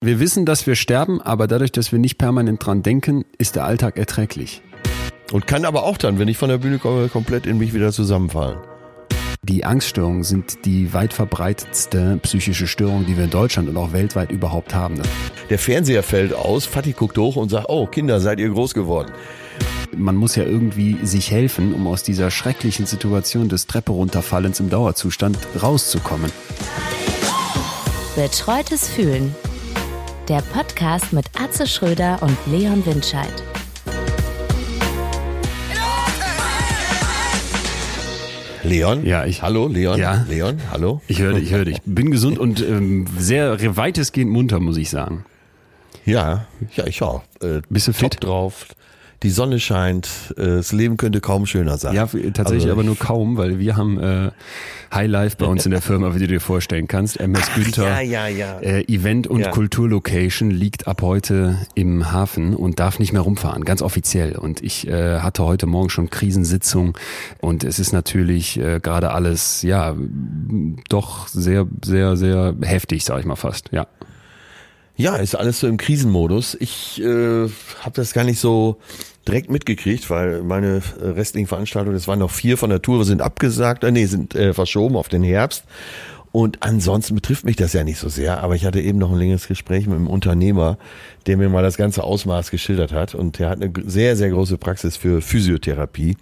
Wir wissen, dass wir sterben, aber dadurch, dass wir nicht permanent dran denken, ist der Alltag erträglich. Und kann aber auch dann, wenn ich von der Bühne komme, komplett in mich wieder zusammenfallen. Die Angststörungen sind die weit verbreitetste psychische Störung, die wir in Deutschland und auch weltweit überhaupt haben. Der Fernseher fällt aus, Fatih guckt hoch und sagt, oh Kinder, seid ihr groß geworden. Man muss ja irgendwie sich helfen, um aus dieser schrecklichen Situation des Treppe runterfallens im Dauerzustand rauszukommen. Betreutes Fühlen. Der Podcast mit Atze Schröder und Leon Windscheid. Leon? Ja, ich- Hallo, Leon? Ja. Leon, hallo? Ich höre dich, ich höre dich. Bin gesund und ähm, sehr weitestgehend munter, muss ich sagen. Ja, ja, ich auch. Äh, Bist du top fit? drauf. Die Sonne scheint, äh, das Leben könnte kaum schöner sein. Ja, tatsächlich Also aber nur kaum, weil wir haben äh, High Life bei uns in der Firma, wie du dir vorstellen kannst. MS Günther. ja, ja, ja. Äh, Event- und Ja. Kulturlocation liegt ab heute im Hafen und darf nicht mehr rumfahren, ganz offiziell. Und ich äh, hatte heute Morgen schon Krisensitzung und es ist natürlich äh, gerade alles, ja, doch sehr, sehr, sehr heftig, sag ich mal fast. Ja. Ja, ist alles so im Krisenmodus. Ich äh, habe das gar nicht so direkt mitgekriegt, weil meine äh, restlichen Veranstaltungen, das waren noch vier von der Tour, sind abgesagt, äh, nee, sind äh, verschoben auf den Herbst. Und ansonsten betrifft mich das ja nicht so sehr, aber ich hatte eben noch ein längeres Gespräch mit einem Unternehmer, der mir mal das ganze Ausmaß geschildert hat und der hat eine sehr, sehr große Praxis für Physiotherapie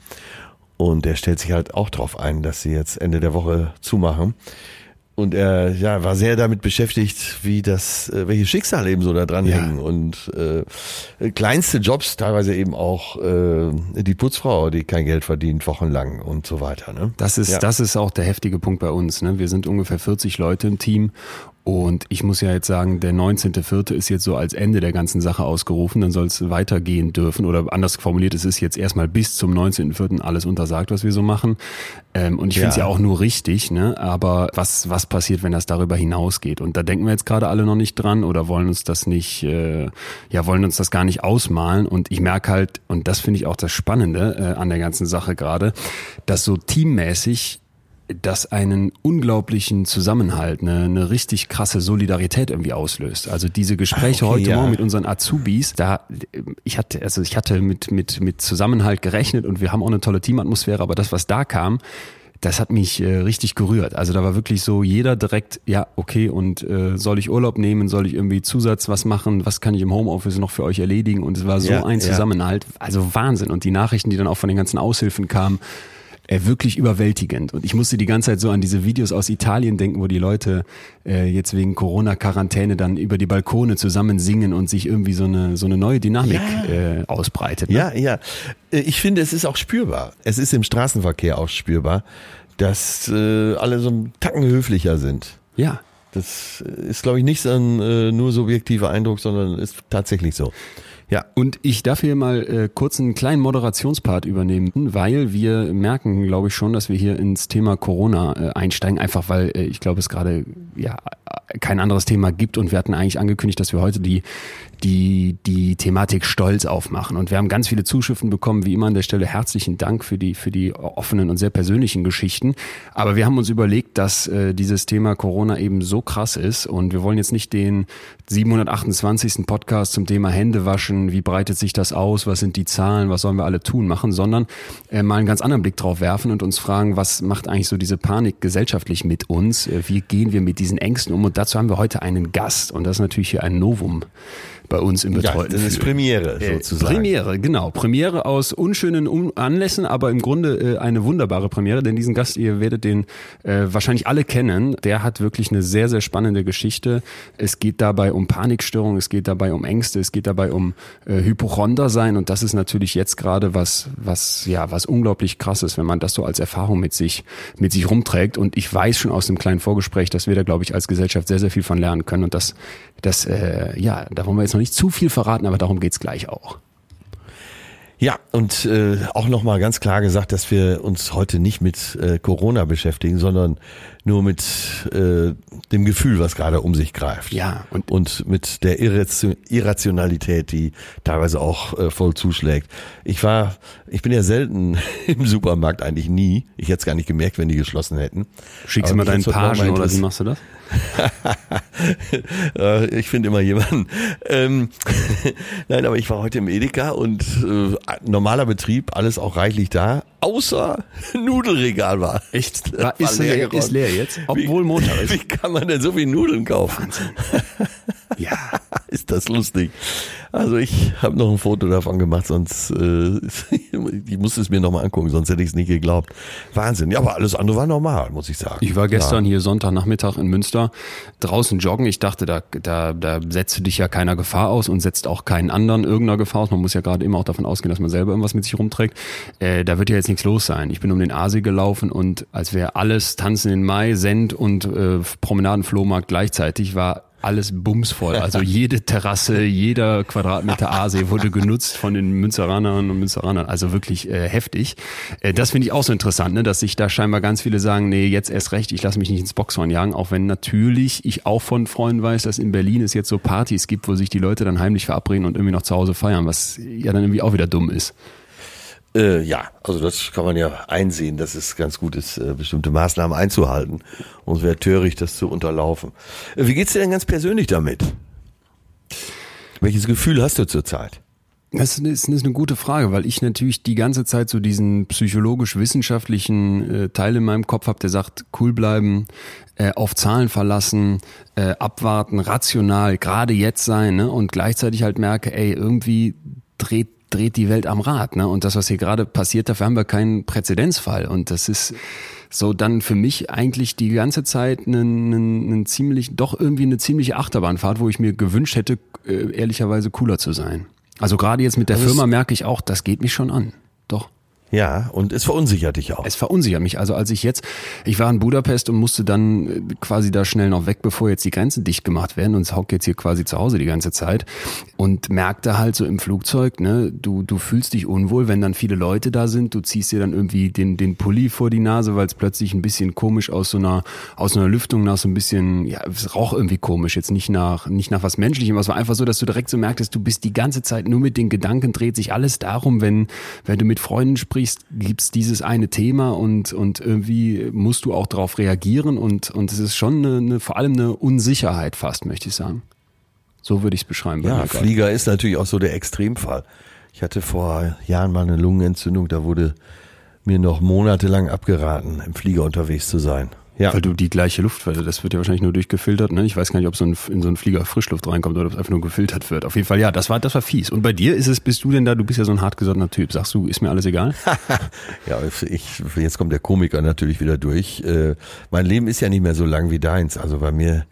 und der stellt sich halt auch drauf ein, dass sie jetzt Ende der Woche zumachen. Und er ja, war sehr damit beschäftigt, wie das, äh, welche Schicksale eben so da dran Ja. hängen. Und äh, kleinste Jobs, teilweise eben auch äh, die Putzfrau, die kein Geld verdient, wochenlang und so weiter. Ne? Das ist, Ja. das ist auch der heftige Punkt bei uns. Ne? Wir sind ungefähr 40 Leute im Team und ich muss ja jetzt sagen, der 19.04. ist jetzt so als Ende der ganzen Sache ausgerufen, dann soll es weitergehen dürfen oder anders formuliert, es ist jetzt erstmal bis zum 19.04. alles untersagt, was wir so machen. Ähm, und ich finde es Ja. ja auch nur richtig, ne? aber was, was passiert, wenn das darüber hinausgeht? Und da denken wir jetzt gerade alle noch nicht dran oder wollen uns das nicht, äh, ja, wollen uns das gar nicht ausmalen. Und ich merke halt, und das finde ich auch das Spannende äh, an der ganzen Sache gerade, dass so teammäßig das einen unglaublichen Zusammenhalt, eine, eine richtig krasse Solidarität irgendwie auslöst. Also diese Gespräche Ah, okay, heute ja. Morgen mit unseren Azubis, da ich hatte also ich hatte mit mit mit Zusammenhalt gerechnet und wir haben auch eine tolle Teamatmosphäre, aber das was da kam, das hat mich äh, richtig gerührt. Also da war wirklich so jeder direkt, ja, okay, und äh, soll ich Urlaub nehmen, soll ich irgendwie Zusatz was machen, was kann ich im Homeoffice noch für euch erledigen? Und es war so Ja, ein ja. Zusammenhalt, also Wahnsinn. Und die Nachrichten, die dann auch von den ganzen Aushilfen kamen, äh, wirklich überwältigend. Und ich musste die ganze Zeit so an diese Videos aus Italien denken, wo die Leute äh, jetzt wegen Corona-Quarantäne dann über die Balkone zusammen singen und sich irgendwie so eine so eine neue Dynamik Ja. äh, ausbreitet. Ne? Ja, ja. Äh, Ich finde, es ist auch spürbar. Es ist im Straßenverkehr auch spürbar, dass äh, alle so einen Tacken höflicher sind. ja. Das ist, glaube ich, nicht so ein äh, nur subjektiver Eindruck, sondern ist tatsächlich so. Ja, Und ich darf hier mal äh, kurz einen kleinen Moderationspart übernehmen, weil wir merken, glaube ich schon, dass wir hier ins Thema Corona äh, einsteigen, einfach weil äh, ich glaube, es gerade ja äh, kein anderes Thema gibt. Und wir hatten eigentlich angekündigt, dass wir heute die die die Thematik Stolz aufmachen. Und wir haben ganz viele Zuschriften bekommen, wie immer an der Stelle. Herzlichen Dank für die für die offenen und sehr persönlichen Geschichten, aber wir haben uns überlegt, dass äh, dieses Thema Corona eben so krass ist. Und wir wollen jetzt nicht den 728. Podcast zum Thema Hände waschen, wie breitet sich das aus, was sind die Zahlen, was sollen wir alle tun machen, sondern äh, mal einen ganz anderen Blick drauf werfen und uns fragen, was macht eigentlich so diese Panik gesellschaftlich mit uns, äh, wie gehen wir mit diesen Ängsten um? Und dazu haben wir heute einen Gast. Und das ist natürlich hier ein Novum bei uns im ja betreuten das ist. Premiere Äh, sozusagen. Premiere, genau. Premiere aus unschönen Anlässen, aber im Grunde äh, eine wunderbare Premiere, denn diesen Gast, ihr werdet den äh, wahrscheinlich alle kennen. Der hat wirklich eine sehr, sehr spannende Geschichte. Es geht dabei um Panikstörungen, es geht dabei um Ängste, es geht dabei um Hypochonder sein und das ist natürlich jetzt gerade was, was, ja, was unglaublich krass ist, wenn man das so als Erfahrung mit sich, mit sich rumträgt und ich weiß schon aus dem kleinen Vorgespräch, dass wir da, glaube ich, als Gesellschaft sehr, sehr viel von lernen können und das, das, äh, ja, da wollen wir jetzt noch nicht zu viel verraten, aber darum geht's gleich auch. Ja, und äh, auch nochmal ganz klar gesagt, dass wir uns heute nicht mit äh, Corona beschäftigen, sondern nur mit äh, dem Gefühl, was gerade um sich greift. Ja, und- und mit der Irration- Irrationalität, die teilweise auch äh, voll zuschlägt. Ich war, ich bin ja selten im Supermarkt, eigentlich nie. Ich hätte es gar nicht gemerkt, wenn die geschlossen hätten. Schickst du mal deinen Pagen oder wie machst du das? Äh, ich finde immer jemanden. Ähm, Nein, aber ich war heute im Edeka und äh, normaler Betrieb, alles auch reichlich da, außer Nudelregal war. Echt? War, war ist, leer, ist leer jetzt? Obwohl Montag ist. Wie kann man denn so viel Nudeln kaufen? Ja. ist das lustig. Also ich habe noch ein Foto davon gemacht, sonst äh, ich musste es mir nochmal angucken, sonst hätte ich es nicht geglaubt. Wahnsinn. Ja, aber alles andere war normal, muss ich sagen. Ich war gestern ja. hier Sonntagnachmittag in Münster draußen joggen. Ich dachte, da, da, da setzt du dich ja keiner Gefahr aus und setzt auch keinen anderen irgendeiner Gefahr aus. Man muss ja gerade immer auch davon ausgehen, dass man selber irgendwas mit sich rumträgt. Äh, da wird ja jetzt nichts los sein. Ich bin um den Aasee gelaufen und als wäre alles Tanzen in Mai, Send und äh, Promenadenflohmarkt gleichzeitig war alles bumsvoll. Also jede Terrasse, jeder Quadratmeter Aasee wurde genutzt von den Münzeranern und Münzeranern. Also wirklich äh, heftig. Äh, das finde ich auch so interessant, ne, dass sich da scheinbar ganz viele sagen, nee, jetzt erst recht, ich lasse mich nicht ins Boxhorn jagen, auch wenn natürlich ich auch von Freunden weiß, dass in Berlin es jetzt so Partys gibt, wo sich die Leute dann heimlich verabreden und irgendwie noch zu Hause feiern, was ja dann irgendwie auch wieder dumm ist. Äh, ja, also das kann man ja einsehen, dass es ganz gut ist, äh, bestimmte Maßnahmen einzuhalten. Und es wäre töricht, das zu unterlaufen. Äh, wie geht's dir denn ganz persönlich damit? Welches Gefühl hast du zurzeit? Das ist, eine gute Frage, weil ich natürlich die ganze Zeit so diesen psychologisch-wissenschaftlichen äh, Teil in meinem Kopf habe, der sagt, cool bleiben, auf Zahlen verlassen, abwarten, rational, gerade jetzt sein, ne? Und gleichzeitig halt merke, ey, irgendwie dreht dreht die Welt am Rad. Ne? Und das, was hier gerade passiert, dafür haben wir keinen Präzedenzfall. Und das ist so dann für mich eigentlich die ganze Zeit einen, einen, einen ziemlich, doch irgendwie eine ziemliche Achterbahnfahrt, wo ich mir gewünscht hätte, äh, ehrlicherweise cooler zu sein. Also gerade jetzt mit der also Firma merke ich auch, das geht mich schon an. Doch. Ja, und es verunsichert dich auch. Es verunsichert mich. Also als ich jetzt, ich war in Budapest und musste dann äh, quasi da schnell noch weg, bevor jetzt die Grenzen dicht gemacht werden und hocke jetzt hier quasi zu Hause die ganze Zeit und merkte halt so im Flugzeug, ne, du, du fühlst dich unwohl, wenn dann viele Leute da sind, du ziehst dir dann irgendwie den, den Pulli vor die Nase, weil es plötzlich ein bisschen komisch aus so einer, aus einer Lüftung nach so ein bisschen, ja, es rauch irgendwie komisch, jetzt nicht nach, nicht nach was Menschlichem, es war einfach so, dass du direkt so merktest, du bist die ganze Zeit nur mit den Gedanken, dreht sich alles darum, wenn, wenn du mit Freunden sprichst, sprichst, gibt's dieses eine Thema und, und irgendwie musst du auch darauf reagieren und, und es ist schon eine, eine, vor allem eine Unsicherheit fast, möchte ich sagen. So würde ich es beschreiben. Ja, Flieger ist natürlich auch so der Extremfall. Ich hatte vor Jahren mal eine Lungenentzündung, da wurde mir noch monatelang abgeraten, im Flieger unterwegs zu sein. Ja. Weil du die gleiche Luft, weil das wird ja wahrscheinlich nur durchgefiltert, ne? Ich weiß gar nicht, ob so ein, in so einen Flieger Frischluft reinkommt oder ob es einfach nur gefiltert wird. Auf jeden Fall, ja, das war, das war fies. Und bei dir ist es, bist du denn da, du bist ja so ein hartgesottener Typ. Sagst du, ist mir alles egal? ja, ich, jetzt kommt der Komiker natürlich wieder durch. Äh, mein Leben ist ja nicht mehr so lang wie deins. Also bei mir.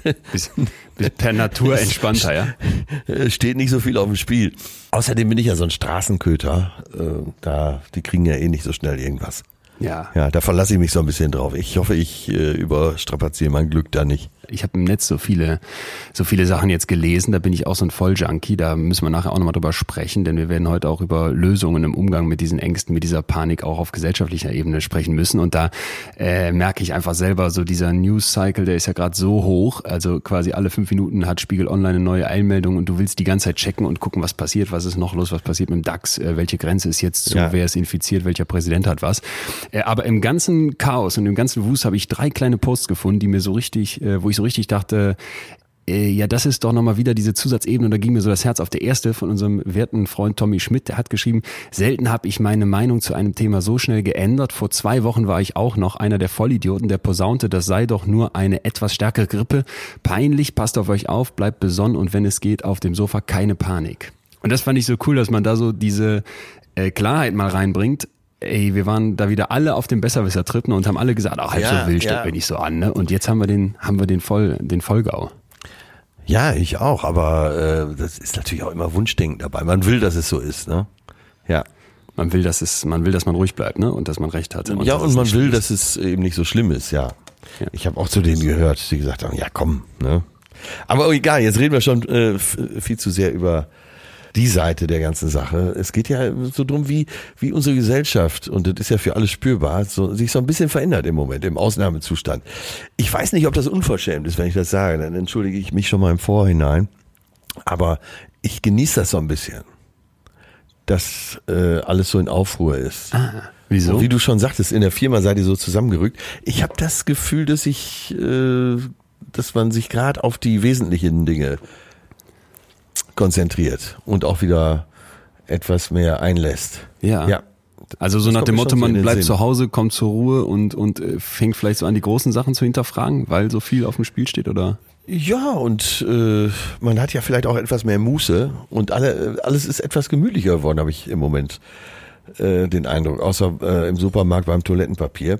bist, bist per Natur entspannter, ja? Steht nicht so viel auf dem Spiel. Außerdem bin ich ja so ein Straßenköter. Äh, da, die kriegen ja eh nicht so schnell irgendwas. Ja. Ja, da verlasse ich mich so ein bisschen drauf. Ich hoffe, ich äh, überstrapaziere mein Glück da nicht ich habe im Netz so viele, so viele Sachen jetzt gelesen, da bin ich auch so ein Volljunkie, da müssen wir nachher auch nochmal drüber sprechen, denn wir werden heute auch über Lösungen im Umgang mit diesen Ängsten, mit dieser Panik auch auf gesellschaftlicher Ebene sprechen müssen. Und da äh, merke ich einfach selber, so dieser News-Cycle, der ist ja gerade so hoch, also quasi alle fünf Minuten hat Spiegel Online eine neue Einmeldung und du willst die ganze Zeit checken und gucken, was passiert, was ist noch los, was passiert mit dem DAX, äh, welche Grenze ist jetzt so, ja. wer ist infiziert, welcher Präsident hat was. Äh, aber im ganzen Chaos und im ganzen Wust habe ich drei kleine Posts gefunden, die mir so richtig, äh, wo ich so richtig dachte, äh, ja, das ist doch nochmal wieder diese Zusatzebene. Und da ging mir so das Herz auf. Der erste von unserem werten Freund Tommy Schmidt, der hat geschrieben, selten habe ich meine Meinung zu einem Thema so schnell geändert. Vor zwei Wochen war ich auch noch einer der Vollidioten, der posaunte, das sei doch nur eine etwas stärkere Grippe. Peinlich, passt auf euch auf, bleibt besonnen und wenn es geht, auf dem Sofa keine Panik. Und das fand ich so cool, dass man da so diese äh, Klarheit mal reinbringt ey, wir waren da wieder alle auf dem Besserwisser-Trip und haben alle gesagt, ach, halb ja, so wild ja. mir nicht so an, ne? Und jetzt haben wir den, haben wir den voll, den Vollgau. Ja, ich auch, aber äh, das ist natürlich auch immer Wunschdenken dabei. Man will, dass es so ist, ne? Ja. Man will, dass es, man will, dass man ruhig bleibt, ne? Und dass man recht hat. Und ja, und man will, dass es eben nicht so schlimm ist, ja. ja. Ich habe auch zu denen gehört, die gesagt haben, ja komm, ne? Aber egal, jetzt reden wir schon äh, viel zu sehr über die Seite der ganzen Sache. Es geht ja so drum, wie, wie unsere Gesellschaft, und das ist ja für alle spürbar, so, sich so ein bisschen verändert im Moment, im Ausnahmezustand. Ich weiß nicht, ob das unverschämt ist, wenn ich das sage, dann entschuldige ich mich schon mal im Vorhinein. Aber ich genieße das so ein bisschen. dass äh, alles so in Aufruhr ist. Ah, wieso? Und wie du schon sagtest, in der Firma seid ihr so zusammengerückt. Ich habe das Gefühl, dass ich, äh, dass man sich gerade auf die wesentlichen Dinge konzentriert und auch wieder etwas mehr einlässt. Ja. Ja. Also so Das nach dem Motto, man bleibt Sinn. zu Hause, kommt zur Ruhe und, und äh, fängt vielleicht so an, die großen Sachen zu hinterfragen, weil so viel auf dem Spiel steht, oder? Ja, und äh, man hat ja vielleicht auch etwas mehr Muße und alle, alles ist etwas gemütlicher geworden, habe ich im Moment äh, den Eindruck, außer äh, im Supermarkt beim Toilettenpapier.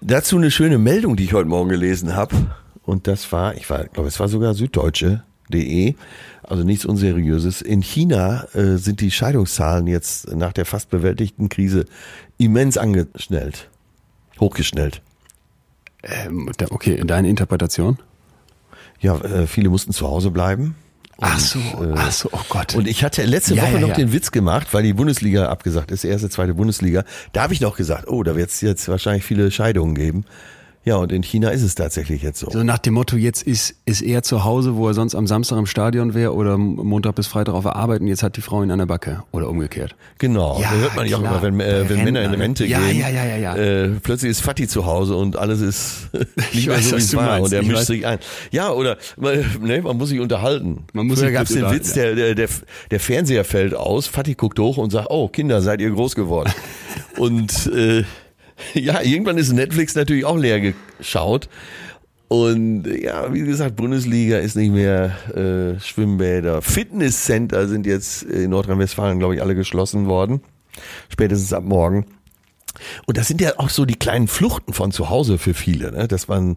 Dazu eine schöne Meldung, die ich heute Morgen gelesen habe. Und das war, ich war, glaube, es war sogar süddeutsche.de, also nichts Unseriöses. In China äh, sind die Scheidungszahlen jetzt nach der fast bewältigten Krise immens angeschnellt, hochgeschnellt. Ähm, okay, deine Interpretation? Ja, äh, viele mussten zu Hause bleiben. Ach Und, so, äh, ach so, oh Gott. Und ich hatte letzte Ja, Woche ja, noch ja. den Witz gemacht, weil die Bundesliga abgesagt ist, erste, zweite Bundesliga. Da habe ich noch gesagt, oh, da wird es jetzt wahrscheinlich viele Scheidungen geben. Ja, und in China ist es tatsächlich jetzt so. so nach dem Motto, jetzt ist, ist er zu Hause, wo er sonst am Samstag im Stadion wäre oder Montag bis Freitag auf der Arbeit und jetzt hat die Frau ihn an der Backe oder umgekehrt. Genau, Ja, da hört man ja auch immer, wenn, äh, wenn Männer in. Rente Ja, gehen. ja, ja, ja, ja. Äh, plötzlich ist Fatih zu Hause und alles ist nicht mehr weiß, so, wie es war. meinst. Und er mischt sich ein. Ja, oder man, ne, man muss sich unterhalten. Man muss Früher gab's gut den Witz, der, der, der, der Fernseher fällt aus, Fatih guckt hoch und sagt, oh Kinder, seid ihr groß geworden. und äh, ja, irgendwann ist Netflix natürlich auch leer geschaut. Und ja, wie gesagt, Bundesliga ist nicht mehr äh, Schwimmbäder. Fitnesscenter sind jetzt in Nordrhein-Westfalen, glaube ich, alle geschlossen worden. Spätestens ab morgen. Und das sind ja auch so die kleinen Fluchten von zu Hause für viele, ne? dass man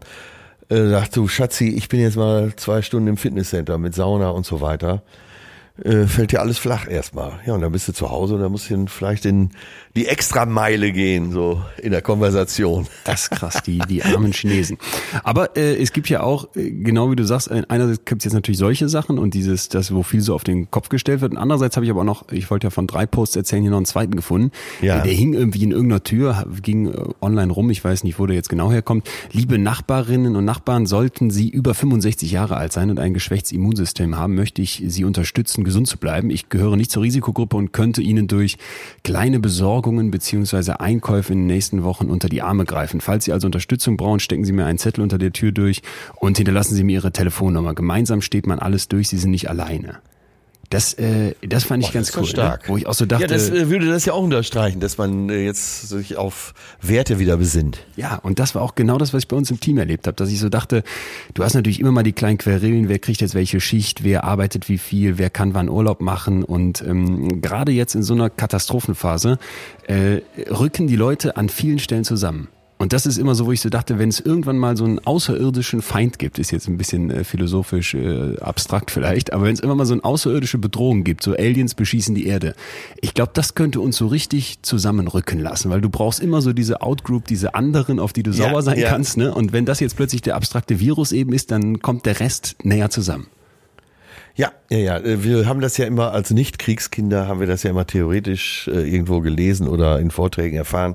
äh, sagt, du Schatzi, ich bin jetzt mal zwei Stunden im Fitnesscenter mit Sauna und so weiter. Äh, fällt dir alles flach erstmal. Ja, und dann bist du zu Hause und dann musst du vielleicht in die Extrameile gehen, so in der Konversation. Das ist krass, die, die armen Chinesen. Aber äh, es gibt ja auch, äh, genau wie du sagst, äh, einerseits gibt es jetzt natürlich solche Sachen und dieses, das, wo viel so auf den Kopf gestellt wird. Und andererseits habe ich aber auch noch, ich wollte ja von drei Posts erzählen, hier noch einen zweiten gefunden. Ja. Der hing irgendwie in irgendeiner Tür, ging online rum, ich weiß nicht, wo der jetzt genau herkommt. Liebe Nachbarinnen und Nachbarn, sollten Sie über 65 Jahre alt sein und ein geschwächtes Immunsystem haben, möchte ich Sie unterstützen, gesund zu bleiben. Ich gehöre nicht zur Risikogruppe und könnte Ihnen durch kleine Besorgungen beziehungsweise Einkäufe in den nächsten Wochen unter die Arme greifen. Falls Sie also Unterstützung brauchen, stecken Sie mir einen Zettel unter der Tür durch und hinterlassen Sie mir Ihre Telefonnummer. Gemeinsam steht man alles durch, Sie sind nicht alleine. Das, äh, das fand ich Oh, ganz cool. doch stark. Ne? Wo ich auch so dachte, ja, das äh, würde das ja auch unterstreichen, dass man äh, jetzt sich auf Werte wieder besinnt. Ja, und das war auch genau das, was ich bei uns im Team erlebt habe, dass ich so dachte, du hast natürlich immer mal die kleinen Querelen, wer kriegt jetzt welche Schicht, wer arbeitet wie viel, wer kann wann Urlaub machen und ähm, gerade jetzt in so einer Katastrophenphase äh, rücken die Leute an vielen Stellen zusammen. Und das ist immer so, wo ich so dachte, wenn es irgendwann mal so einen außerirdischen Feind gibt, ist jetzt ein bisschen äh, philosophisch äh, abstrakt vielleicht, aber wenn es immer mal so eine außerirdische Bedrohung gibt, so Aliens beschießen die Erde, ich glaube, das könnte uns so richtig zusammenrücken lassen, weil du brauchst immer so diese Outgroup, diese anderen, auf die du Ja, sauer sein ja. kannst, ne? Und wenn das jetzt plötzlich der abstrakte Virus eben ist, dann kommt der Rest näher zusammen. Ja, ja, ja. äh, Wir haben das ja immer als Nicht-Kriegskinder haben wir das ja immer theoretisch äh, irgendwo gelesen oder in Vorträgen erfahren,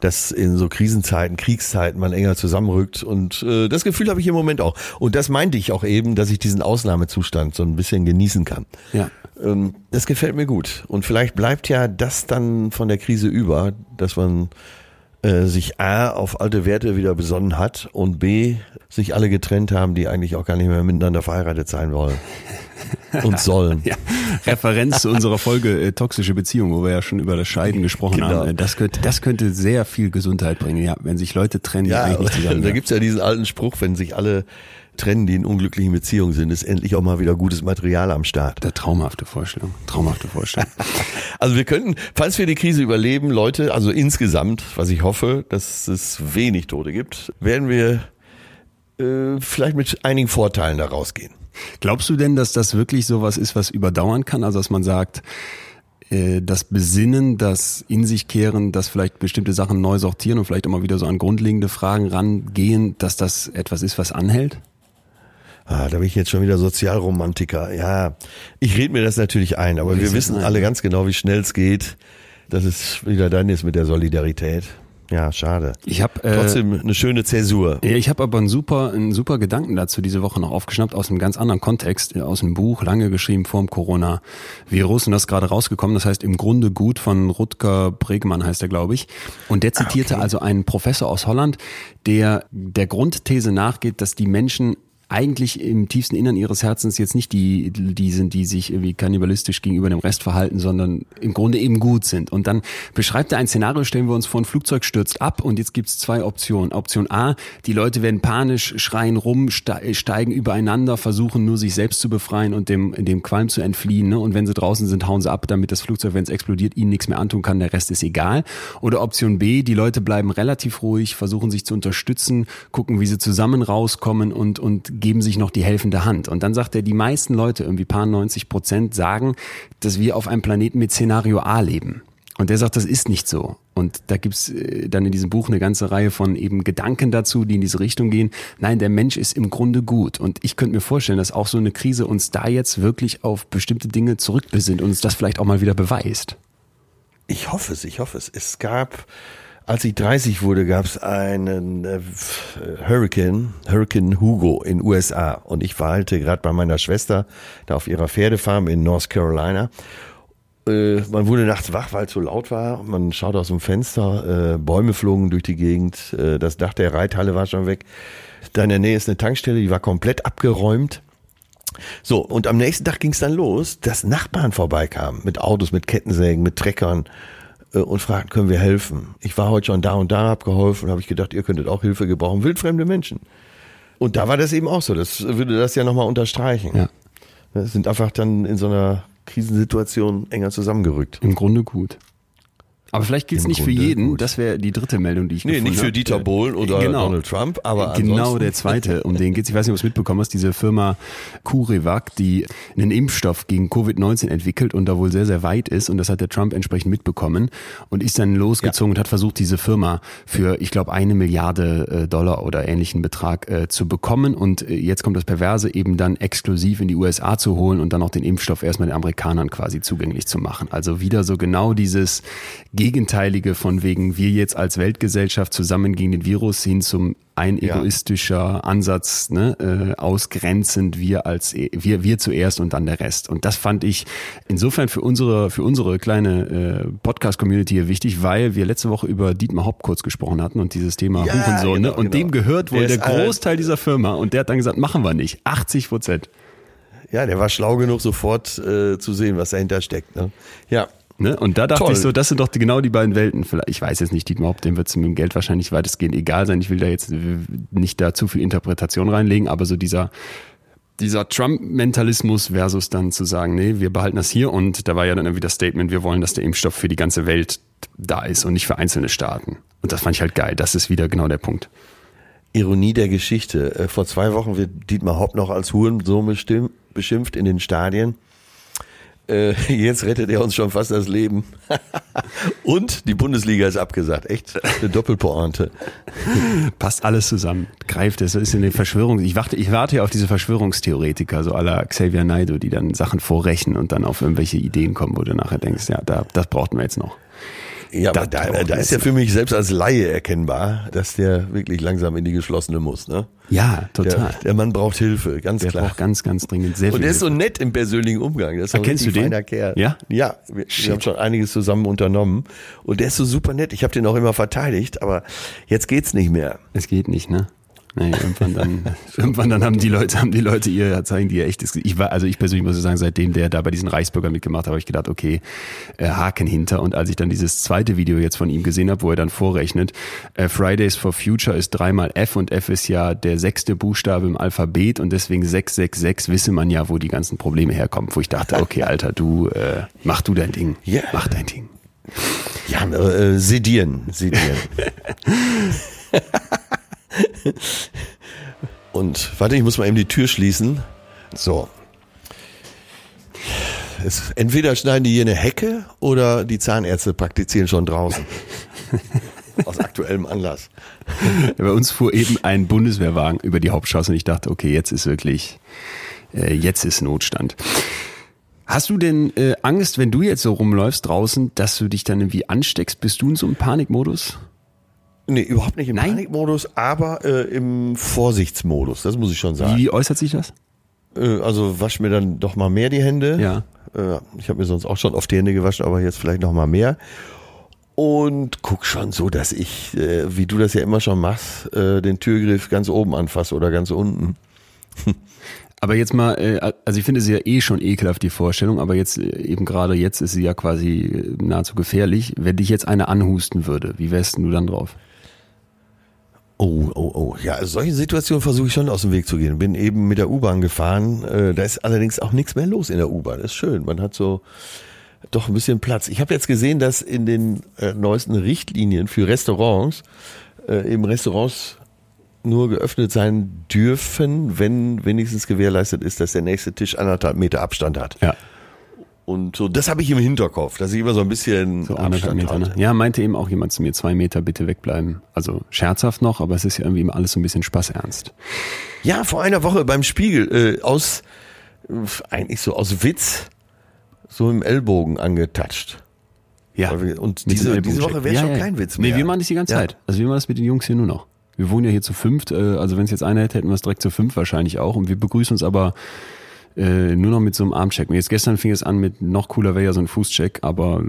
dass in so Krisenzeiten, Kriegszeiten man enger zusammenrückt. Und äh, das Gefühl habe ich im Moment auch. Und das meinte ich auch eben, dass ich diesen Ausnahmezustand so ein bisschen genießen kann. Ja. Ähm, das gefällt mir gut. Und vielleicht bleibt ja das dann von der Krise über, dass man äh, sich A auf alte Werte wieder besonnen hat und B sich alle getrennt haben, die eigentlich auch gar nicht mehr miteinander verheiratet sein wollen und sollen. Ja, Referenz zu unserer Folge äh, toxische Beziehung, wo wir ja schon über das Scheiden gesprochen Genau. haben. Äh, Das könnte, das könnte sehr viel Gesundheit bringen, ja, wenn sich Leute trennen, die Ja, eigentlich nicht zusammen da gibt's ja diesen alten Spruch, wenn sich alle trennen, die in unglücklichen Beziehungen sind, ist endlich auch mal wieder gutes Material am Start. Der traumhafte Vorstellung, traumhafte Vorstellung. Also wir könnten, falls wir die Krise überleben, Leute, also insgesamt, was ich hoffe, dass es wenig Tote gibt, werden wir äh, vielleicht mit einigen Vorteilen da rausgehen. Glaubst du denn, dass das wirklich sowas ist, was überdauern kann? Also dass man sagt, äh, das Besinnen, das in sich kehren, dass vielleicht bestimmte Sachen neu sortieren und vielleicht mal wieder so an grundlegende Fragen rangehen, dass das etwas ist, was anhält? Ah, da bin ich jetzt schon wieder Sozialromantiker. Ja, ich rede mir das natürlich ein, aber wir wissen ein, alle ja. ganz genau, wie schnell es geht, dass es wieder dann ist mit der Solidarität. Ja, schade. Ich habe äh, Trotzdem eine schöne Zäsur. Ja, ich habe aber einen super, einen super Gedanken dazu diese Woche noch aufgeschnappt aus einem ganz anderen Kontext, äh, aus einem Buch, lange geschrieben vor dem Coronavirus und das ist gerade rausgekommen. Das heißt im Grunde gut von Rutger Bregmann heißt er, glaube ich. Und der zitierte okay. also einen Professor aus Holland, der der Grundthese nachgeht, dass die Menschen eigentlich im tiefsten Innern ihres Herzens jetzt nicht die, die sind, die sich irgendwie kannibalistisch gegenüber dem Rest verhalten, sondern im Grunde eben gut sind. Und dann beschreibt er ein Szenario, stellen wir uns vor, ein Flugzeug stürzt ab und jetzt gibt's zwei Optionen. Option A, die Leute werden panisch, schreien rum, steigen übereinander, versuchen nur sich selbst zu befreien und dem, dem Qualm zu entfliehen. Ne? Und wenn sie draußen sind, hauen sie ab, damit das Flugzeug, wenn es explodiert, ihnen nichts mehr antun kann, der Rest ist egal. Oder Option B, die Leute bleiben relativ ruhig, versuchen sich zu unterstützen, gucken, wie sie zusammen rauskommen und, und geben sich noch die helfende Hand. Und dann sagt er, die meisten Leute, irgendwie paar 90 Prozent, sagen, dass wir auf einem Planeten mit Szenario A leben. Und der sagt, das ist nicht so. Und da gibt's äh, dann in diesem Buch eine ganze Reihe von eben Gedanken dazu, die in diese Richtung gehen. Nein, der Mensch ist im Grunde gut. Und ich könnte mir vorstellen, dass auch so eine Krise uns da jetzt wirklich auf bestimmte Dinge zurückbesinnt und uns das vielleicht auch mal wieder beweist. Ich hoffe es, ich hoffe es. Es gab als ich 30 wurde, gab es einen äh, Hurricane, Hurricane Hugo in USA. Und ich verhalte gerade bei meiner Schwester da auf ihrer Pferdefarm in North Carolina. Äh, man wurde nachts wach, weil es so laut war. Man schaut aus dem Fenster, äh, Bäume flogen durch die Gegend, äh, das Dach der Reithalle war schon weg. Da in der Nähe ist eine Tankstelle, die war komplett abgeräumt. So, und am nächsten Tag ging es dann los, dass Nachbarn vorbeikamen mit Autos, mit Kettensägen, mit Treckern und fragten, können wir helfen? Ich war heute schon da und da, hab geholfen, habe ich gedacht, ihr könntet auch Hilfe gebrauchen, wildfremde Menschen. Und da war das eben auch so. Das würde das ja nochmal unterstreichen. Ja. Wir sind einfach dann in so einer Krisensituation enger zusammengerückt. Im Grunde gut. Aber vielleicht gilt es nicht Grunde für jeden. gut. Das wäre die dritte Meldung, die ich Nee, gefunden nicht für. Dieter Äh, Bohlen oder genau. Donald Trump, aber Genau ansonsten- der zweite, um den geht's. Ich weiß nicht, ob du es mitbekommen hast, diese Firma CureVac, die einen Impfstoff gegen Covid-19 entwickelt und da wohl sehr, sehr weit ist. Und das hat der Trump entsprechend mitbekommen und ist dann losgezogen und hat versucht, diese Firma für, ich glaube, eine Milliarde äh, Dollar oder ähnlichen Betrag äh, zu bekommen. Und äh, jetzt kommt das Perverse, eben dann exklusiv in die USA zu holen und dann auch den Impfstoff erstmal den Amerikanern quasi zugänglich zu machen. Also wieder so genau dieses Gegenteilige von wegen wir jetzt als Weltgesellschaft zusammen gegen den Virus hin zum ein Ja. egoistischer Ansatz, ne, äh, ausgrenzend wir als wir wir zuerst und dann der Rest. Und das fand ich insofern für unsere für unsere kleine äh, Podcast Community hier wichtig, weil wir letzte Woche über Dietmar Hopp kurz gesprochen hatten und dieses Thema Ja, Hurensohn, ne? genau, und genau. dem gehört wohl Der der ist alt. Großteil dieser Firma und der hat dann gesagt, machen wir nicht, 80 Prozent. Ja, der war schlau genug, sofort äh, zu sehen, was dahinter steckt. Ne? Ja. Ne? Und da dachte Toll. ich so, das sind doch die, genau die beiden Welten. Vielleicht, ich weiß jetzt nicht, Dietmar Hopp, dem wird es mit dem Geld wahrscheinlich weitestgehend egal sein. Ich will da jetzt äh, nicht da zu viel Interpretation reinlegen, aber so dieser dieser Trump-Mentalismus versus dann zu sagen, nee, wir behalten das hier und da war ja dann irgendwie das Statement, wir wollen, dass der Impfstoff für die ganze Welt da ist und nicht für einzelne Staaten. Und das fand ich halt geil. Das ist wieder genau der Punkt. Ironie der Geschichte. Äh, Vor zwei Wochen wird Dietmar Hopp noch als Hurensohn beschimpft in den Stadien. Äh, Jetzt rettet er uns schon fast das Leben. Und die Bundesliga ist abgesagt. Echt eine Doppelpointe. Passt alles zusammen. Greift es. Ist eine Verschwörung. Ich warte, ich warte ja auf diese Verschwörungstheoretiker, so aller Xavier Naidoo, die dann Sachen vorrechnen und dann auf irgendwelche Ideen kommen, wo du nachher denkst, ja, da, das brauchten wir jetzt noch. Ja, da, da man ist ja für mich selbst als Laie erkennbar, dass der wirklich langsam in die geschlossene muss. Ne? Ja, Der, total. der Mann braucht Hilfe, ganz Der klar. braucht ganz, ganz dringend sehr Und der ist so nett im persönlichen Umgang. Das ist ein kennst richtig du den? Kerl. Ja? Ja, wir, wir haben schon einiges zusammen unternommen. Und der ist so super nett. Ich habe den auch immer verteidigt, aber jetzt geht's nicht mehr. Es geht nicht, ne? Nee, irgendwann dann, irgendwann dann haben die Leute, haben die Leute ihr, zeigen die ihr echtes Gesicht. Ich war, also ich persönlich muss sagen, seitdem der da bei diesen Reichsbürgern mitgemacht hat, habe ich gedacht, okay, äh, Haken hinter. Und als ich dann dieses zweite Video jetzt von ihm gesehen habe, wo er dann vorrechnet, äh, Fridays for Future ist dreimal F und F ist ja der sechste Buchstabe im Alphabet und deswegen 666 wisse man ja, wo die ganzen Probleme herkommen. Wo ich dachte, okay, Alter, du, äh, mach du dein Ding. Ja. Mach dein Ding. Ja, äh, sedieren, sedieren. Und warte, ich muss mal eben die Tür schließen. So. Es, entweder schneiden die hier eine Hecke oder die Zahnärzte praktizieren schon draußen. Aus aktuellem Anlass. Bei uns fuhr eben ein Bundeswehrwagen über die Hauptstraße und ich dachte, okay, jetzt ist wirklich, äh, jetzt ist Notstand. Hast du denn äh, Angst, wenn du jetzt so rumläufst draußen, dass du dich dann irgendwie ansteckst? Bist du in so einem Panikmodus? Nee, überhaupt nicht im Nein? Panikmodus, aber äh, im Vorsichtsmodus, das muss ich schon sagen. Wie äußert sich das? Äh, also wasch mir dann doch mal mehr die Hände. Ja. Äh, ich habe mir sonst auch schon oft die Hände gewaschen, aber jetzt vielleicht noch mal mehr. Und guck schon so, dass ich, äh, wie du das ja immer schon machst, äh, den Türgriff ganz oben anfasse oder ganz unten. Aber jetzt mal, also ich finde sie ja eh schon ekelhaft, die Vorstellung, aber jetzt eben gerade jetzt ist sie ja quasi nahezu gefährlich. Wenn dich jetzt eine anhusten würde, wie wärst denn du dann drauf? Oh, oh, oh. Ja, solche Situationen versuche ich schon aus dem Weg zu gehen. Bin eben mit der U-Bahn gefahren. Äh, da ist allerdings auch nichts mehr los in der U-Bahn. Ist schön. Man hat so doch ein bisschen Platz. Ich habe jetzt gesehen, dass in den äh, neuesten Richtlinien für Restaurants äh, eben Restaurants nur geöffnet sein dürfen, wenn wenigstens gewährleistet ist, dass der nächste Tisch anderthalb Meter Abstand hat. Ja. Und so, das habe ich im Hinterkopf, dass ich immer so ein bisschen So anderthalb Meter. Ne? Ja, meinte eben auch jemand zu mir, zwei Meter bitte wegbleiben. Also scherzhaft noch, aber es ist ja irgendwie immer alles so ein bisschen spaßernst. Ja, vor einer Woche beim Spiegel äh, aus äh, eigentlich so aus Witz so im Ellbogen angetatscht. Ja. Und diese, diese. Woche wäre Ja, schon ja. kein Witz mehr. Nee, wir machen das die ganze Ja. Zeit. Also wir machen das mit den Jungs hier nur noch. Wir wohnen ja hier zu fünft, äh, also wenn es jetzt einer hätte, hätten wir es direkt zu fünf wahrscheinlich auch. Und wir begrüßen uns aber äh, nur noch mit so einem Armcheck. Und Jetzt gestern fing es an mit noch cooler wäre ja so ein Fußcheck, aber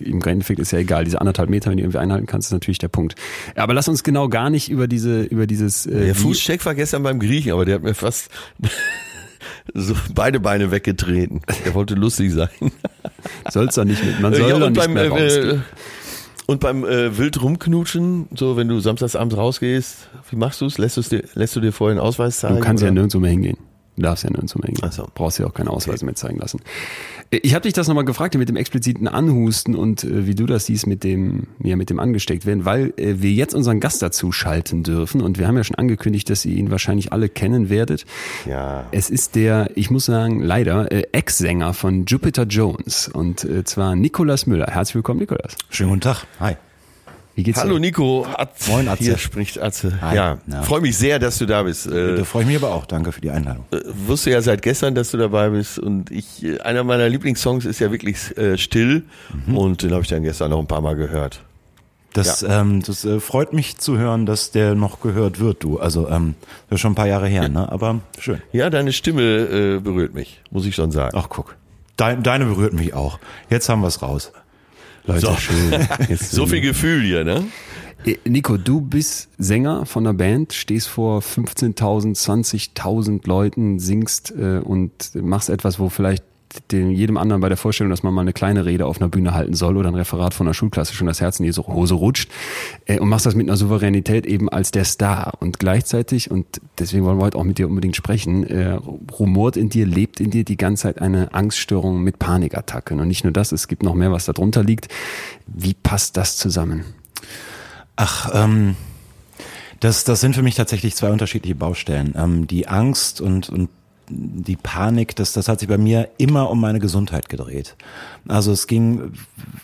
im Endeffekt ist ja egal. Diese anderthalb Meter, wenn du irgendwie einhalten kannst, ist natürlich der Punkt. Aber lass uns genau gar nicht über diese, über dieses äh, Der Fußcheck war gestern beim Griechen, aber der hat mir fast so beide Beine weggetreten. Der wollte lustig sein. soll's doch nicht mit, man soll Ja, doch nicht beim, mehr äh, rausgehen. und beim äh, wild rumknutschen, so wenn du samstagsabends rausgehst, wie machst du's? Lässt, du's dir, lässt du dir vorher einen Ausweis zeigen? Du kannst ja oder? nirgendwo mehr hingehen. Du darfst ja nirgendwo mehr hingehen. Ach so. Brauchst ja auch keine Ausweise mehr zeigen lassen. Ich habe dich das nochmal gefragt mit dem expliziten Anhusten und äh, wie du das siehst mit dem, ja, mit dem angesteckt werden, weil äh, wir jetzt unseren Gast dazu schalten dürfen und wir haben ja schon angekündigt, dass ihr ihn wahrscheinlich alle kennen werdet. Ja. Es ist der, ich muss sagen, leider äh, Ex-Sänger von Jupiter Jones und äh, zwar Nikolas Müller. Herzlich willkommen, Nikolas. Schönen guten Tag. Hi. Wie geht's Hallo dir? Nico, Atze. Moin, Atze. Hier spricht Atze. Hi. Ja, freue mich sehr, dass du da bist. Äh, Da freue ich mich aber auch. Danke für die Einladung. äh, wusste ja seit gestern, dass du dabei bist und ich, äh, einer meiner Lieblingssongs ist ja wirklich äh, still und den habe ich dann gestern noch ein paar Mal gehört. Das, ähm, das äh, freut mich zu hören, dass der noch gehört wird, du. Also, ähm, das ist schon ein paar Jahre her, ne? Aber schön. Ja, deine Stimme äh, berührt mich, muss ich schon sagen. Ach, guck. Dein, deine berührt mich auch. Jetzt haben wir es raus. Leute, So. schön. So viel Gefühl hier, ne? Äh, Nico, du bist Sänger von einer Band, stehst vor 15.000, 20.000 Leuten, singst äh, und machst etwas, wo vielleicht den, jedem anderen bei der Vorstellung, dass man mal eine kleine Rede auf einer Bühne halten soll oder ein Referat von einer Schulklasse schon das Herz in die Hose rutscht äh, und machst das mit einer Souveränität eben als der Star und gleichzeitig, und deswegen wollen wir heute auch mit dir unbedingt sprechen, äh, rumort in dir, lebt in dir die ganze Zeit eine Angststörung mit Panikattacken und nicht nur das, es gibt noch mehr, was darunter liegt. Wie passt das zusammen? Ach, ähm, das, das sind für mich tatsächlich zwei unterschiedliche Baustellen. Ähm, die Angst und, und die Panik, das, das hat sich bei mir immer um meine Gesundheit gedreht. Also es ging,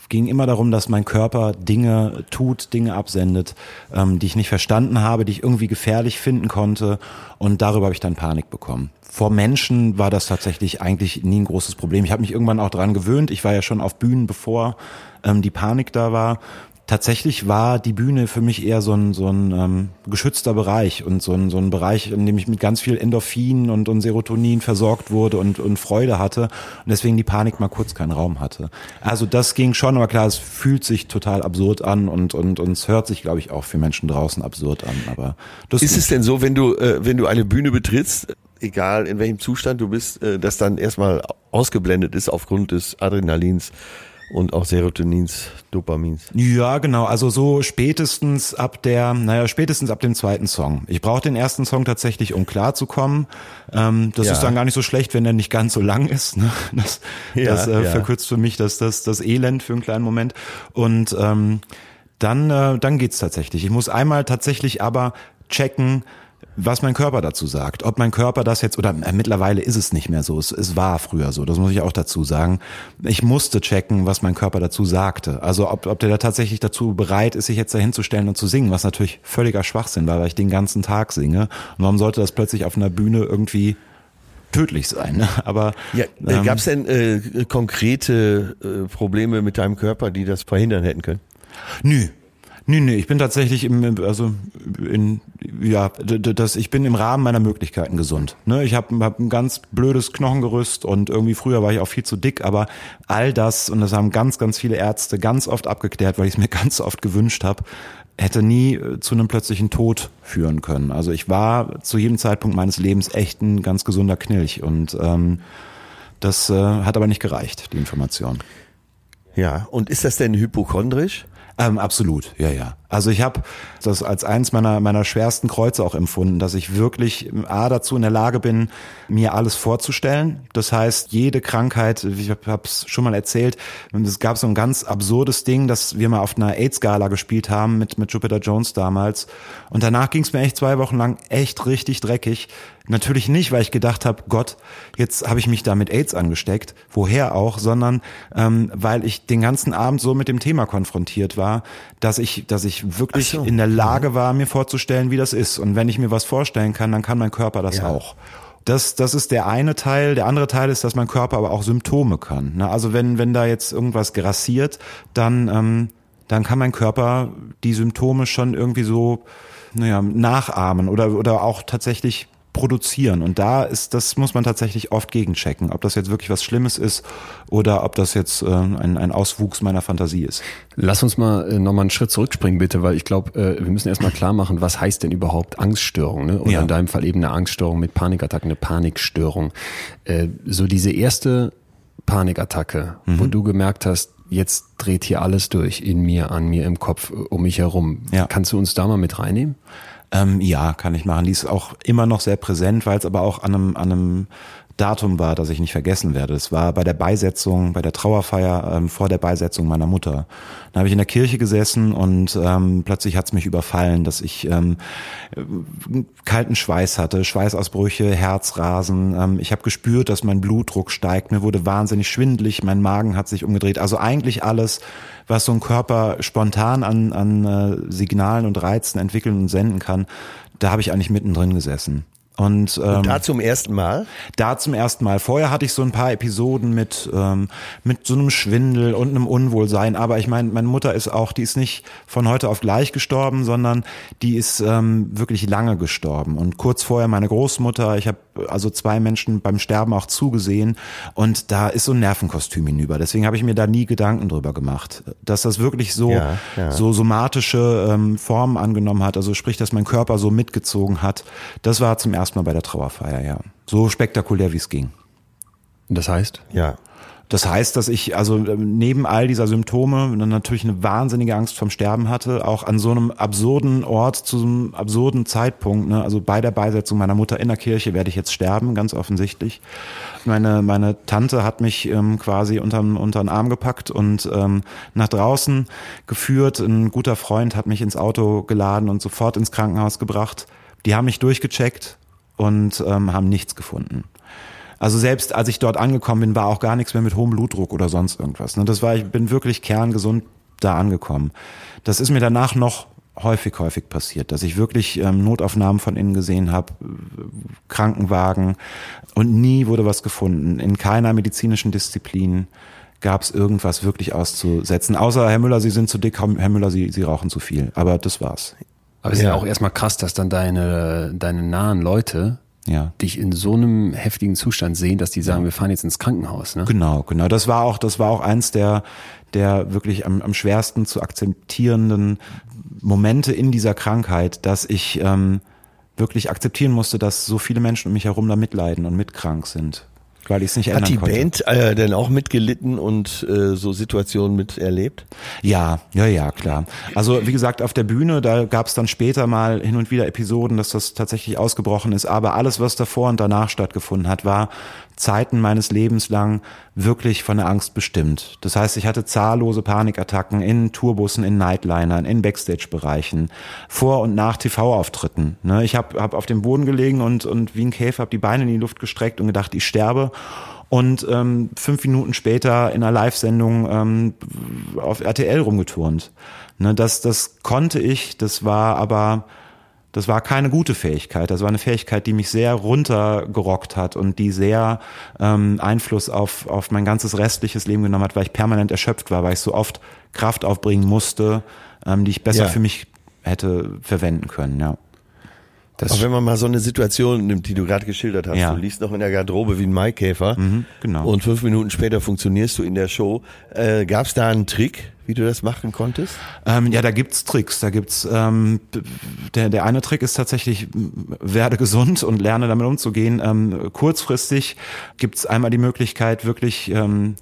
ging immer darum, dass mein Körper Dinge tut, Dinge absendet, ähm, die ich nicht verstanden habe, die ich irgendwie gefährlich finden konnte. Und darüber habe ich dann Panik bekommen. Vor Menschen war das tatsächlich eigentlich nie ein großes Problem. Ich habe mich irgendwann auch dran gewöhnt. Ich war ja schon auf Bühnen, bevor ähm, die Panik da war tatsächlich war die Bühne für mich eher so ein, so ein ähm, geschützter Bereich und so ein, so ein Bereich, in dem ich mit ganz viel Endorphin und, und Serotonin versorgt wurde und, und Freude hatte und deswegen die Panik mal kurz keinen Raum hatte. Also das ging schon, aber klar, es fühlt sich total absurd an und, und, und es hört sich, glaube ich, auch für Menschen draußen absurd an. Aber das Ist es denn so, wenn du, äh, wenn du eine Bühne betrittst, egal in welchem Zustand du bist, äh, dass dann erstmal ausgeblendet ist aufgrund des Adrenalins und auch Serotonins, Dopamins? Ja, genau. Also so spätestens ab der, naja, spätestens ab dem zweiten Song. Ich brauche den ersten Song tatsächlich, um klarzukommen. Ähm, das Ja. ist dann gar nicht so schlecht, wenn der nicht ganz so lang ist. Ne? Das, Ja, das äh, ja. verkürzt für mich das, das, das Elend für einen kleinen Moment. Und ähm, dann, äh, dann geht's tatsächlich. Ich muss einmal tatsächlich aber checken, was mein Körper dazu sagt. Ob mein Körper das jetzt, oder äh, mittlerweile ist es nicht mehr so, es, es war früher so, das muss ich auch dazu sagen. Ich musste checken, was mein Körper dazu sagte. Also ob, ob der da tatsächlich dazu bereit ist, sich jetzt dahinzustellen und zu singen, was natürlich völliger Schwachsinn war, weil ich den ganzen Tag singe. Und warum sollte das plötzlich auf einer Bühne irgendwie tödlich sein? Ne? Aber Ja, äh, ähm, Gab es denn äh, konkrete äh, Probleme mit deinem Körper, die das verhindern hätten können? Nö. Nee, nee, ich bin tatsächlich im, also in, ja, das, ich bin im Rahmen meiner Möglichkeiten gesund. Ne, ich habe hab ein ganz blödes Knochengerüst und irgendwie früher war ich auch viel zu dick, aber all das, und das haben ganz, ganz viele Ärzte ganz oft abgeklärt, weil ich es mir ganz oft gewünscht habe, hätte nie äh, zu einem plötzlichen Tod führen können. Also ich war zu jedem Zeitpunkt meines Lebens echt ein ganz gesunder Knilch und ähm, das äh, hat aber nicht gereicht, die Information. Ja, und ist das denn hypochondrisch? Ähm, absolut, ja, ja. Also ich habe das als eins meiner, meiner schwersten Kreuze auch empfunden, dass ich wirklich A dazu in der Lage bin, mir alles vorzustellen. Das heißt, jede Krankheit, ich habe es schon mal erzählt, es gab so ein ganz absurdes Ding, dass wir mal auf einer AIDS-Gala gespielt haben mit, mit Jupiter Jones damals. Und danach ging es mir echt zwei Wochen lang echt richtig dreckig. Natürlich nicht, weil ich gedacht habe, Gott, jetzt habe ich mich da mit AIDS angesteckt, woher auch, sondern ähm, weil ich den ganzen Abend so mit dem Thema konfrontiert war, dass ich, dass ich wirklich so. in der Lage war, mir vorzustellen, wie das ist. Und wenn ich mir was vorstellen kann, dann kann mein Körper das ja. auch. Das, das ist der eine Teil. Der andere Teil ist, dass mein Körper aber auch Symptome kann. Ne? Also wenn, wenn da jetzt irgendwas grassiert, dann, ähm, dann kann mein Körper die Symptome schon irgendwie so naja, nachahmen oder, oder auch tatsächlich produzieren. Und da ist, das muss man tatsächlich oft gegenchecken, ob das jetzt wirklich was Schlimmes ist oder ob das jetzt äh, ein, ein Auswuchs meiner Fantasie ist. Lass uns mal äh, nochmal einen Schritt zurückspringen, bitte, weil ich glaube, äh, wir müssen erstmal klar machen, was heißt denn überhaupt Angststörung, ne? Oder ja. in deinem Fall eben eine Angststörung mit Panikattacken, eine Panikstörung. Äh, so diese erste Panikattacke, mhm. wo du gemerkt hast, jetzt dreht hier alles durch in mir, an mir, im Kopf, um mich herum. Ja. Kannst du uns da mal mit reinnehmen? Ähm, ja, kann ich machen. Die ist auch immer noch sehr präsent, weil es aber auch an einem, an einem Datum war, das ich nicht vergessen werde. Es war bei der Beisetzung, bei der Trauerfeier ähm, vor der Beisetzung meiner Mutter. Da habe ich in der Kirche gesessen und ähm, plötzlich hat es mich überfallen, dass ich ähm, kalten Schweiß hatte, Schweißausbrüche, Herzrasen. Ähm, ich habe gespürt, dass mein Blutdruck steigt. Mir wurde wahnsinnig schwindlig, mein Magen hat sich umgedreht. Also eigentlich alles, was so ein Körper spontan an, an äh, Signalen und Reizen entwickeln und senden kann, da habe ich eigentlich mittendrin gesessen. Und, ähm, und da zum ersten Mal? Da zum ersten Mal. Vorher hatte ich so ein paar Episoden mit, ähm, mit so einem Schwindel und einem Unwohlsein. Aber ich meine, meine Mutter ist auch, die ist nicht von heute auf gleich gestorben, sondern die ist ähm, wirklich lange gestorben. Und kurz vorher meine Großmutter, ich habe also zwei Menschen beim Sterben auch zugesehen und da ist so ein Nervenkostüm hinüber. Deswegen habe ich mir da nie Gedanken drüber gemacht, dass das wirklich so ja, ja. so somatische ähm, Formen angenommen hat. Also sprich, dass mein Körper so mitgezogen hat. Das war zum ersten erstmal bei der Trauerfeier, ja. So spektakulär, wie es ging. Das heißt? Ja. Das heißt, dass ich also neben all dieser Symptome natürlich eine wahnsinnige Angst vom Sterben hatte, auch an so einem absurden Ort zu einem absurden Zeitpunkt. Ne? Also bei der Beisetzung meiner Mutter in der Kirche werde ich jetzt sterben, ganz offensichtlich. Meine meine Tante hat mich ähm, quasi unterm untern Arm gepackt und ähm, nach draußen geführt. Ein guter Freund hat mich ins Auto geladen und sofort ins Krankenhaus gebracht. Die haben mich durchgecheckt, und ähm, haben nichts gefunden. Also selbst als ich dort angekommen bin, war auch gar nichts mehr mit hohem Blutdruck oder sonst irgendwas. Ne? Das war, ich bin wirklich kerngesund da angekommen. Das ist mir danach noch häufig, häufig passiert, dass ich wirklich ähm, Notaufnahmen von innen gesehen habe, Krankenwagen und nie wurde was gefunden. In keiner medizinischen Disziplin gab es irgendwas wirklich auszusetzen. Außer Herr Müller, Sie sind zu dick, Herr Müller, Sie, Sie rauchen zu viel. Aber das war's. Aber es ja. ist ja auch erstmal krass, dass dann deine, deine nahen Leute ja. dich in so einem heftigen Zustand sehen, dass die sagen, wir fahren jetzt ins Krankenhaus. Ne? Genau, genau. Das war auch, das war auch eins der, der wirklich am, am schwersten zu akzeptierenden Momente in dieser Krankheit, dass ich ähm, wirklich akzeptieren musste, dass so viele Menschen um mich herum da mitleiden und mitkrank sind weil ich es nicht ändern Hat die konnte. Band äh, denn auch mitgelitten und äh, so Situationen miterlebt? Ja, ja, ja, klar. Also wie gesagt, auf der Bühne, da gab es dann später mal hin und wieder Episoden, dass das tatsächlich ausgebrochen ist. Aber alles, was davor und danach stattgefunden hat, war Zeiten meines Lebens lang wirklich von der Angst bestimmt. Das heißt, ich hatte zahllose Panikattacken in Tourbussen, in Nightlinern, in Backstage-Bereichen, vor und nach TV-Auftritten. Ne, ich habe hab auf dem Boden gelegen und, und wie ein Käfer habe die Beine in die Luft gestreckt und gedacht, ich sterbe. Und ähm, fünf Minuten später in einer Live-Sendung ähm, auf RTL rumgeturnt. Ne, das, das konnte ich, das war aber das war keine gute Fähigkeit. Das war eine Fähigkeit, die mich sehr runtergerockt hat und die sehr ähm, Einfluss auf, auf mein ganzes restliches Leben genommen hat, weil ich permanent erschöpft war, weil ich so oft Kraft aufbringen musste, ähm, die ich besser Ja. für mich hätte verwenden können, ja. Das Aber wenn man mal so eine Situation nimmt, die du gerade geschildert hast, Ja. du liegst noch in der Garderobe wie ein Maikäfer Mhm, genau. und fünf Minuten später funktionierst du in der Show. Äh, Gab es da einen Trick, wie du das machen konntest? Ähm, ja, da gibt's Tricks. Da gibt's ähm, der der eine Trick ist tatsächlich werde gesund und lerne damit umzugehen. Ähm, kurzfristig gibt's einmal die Möglichkeit wirklich ähm,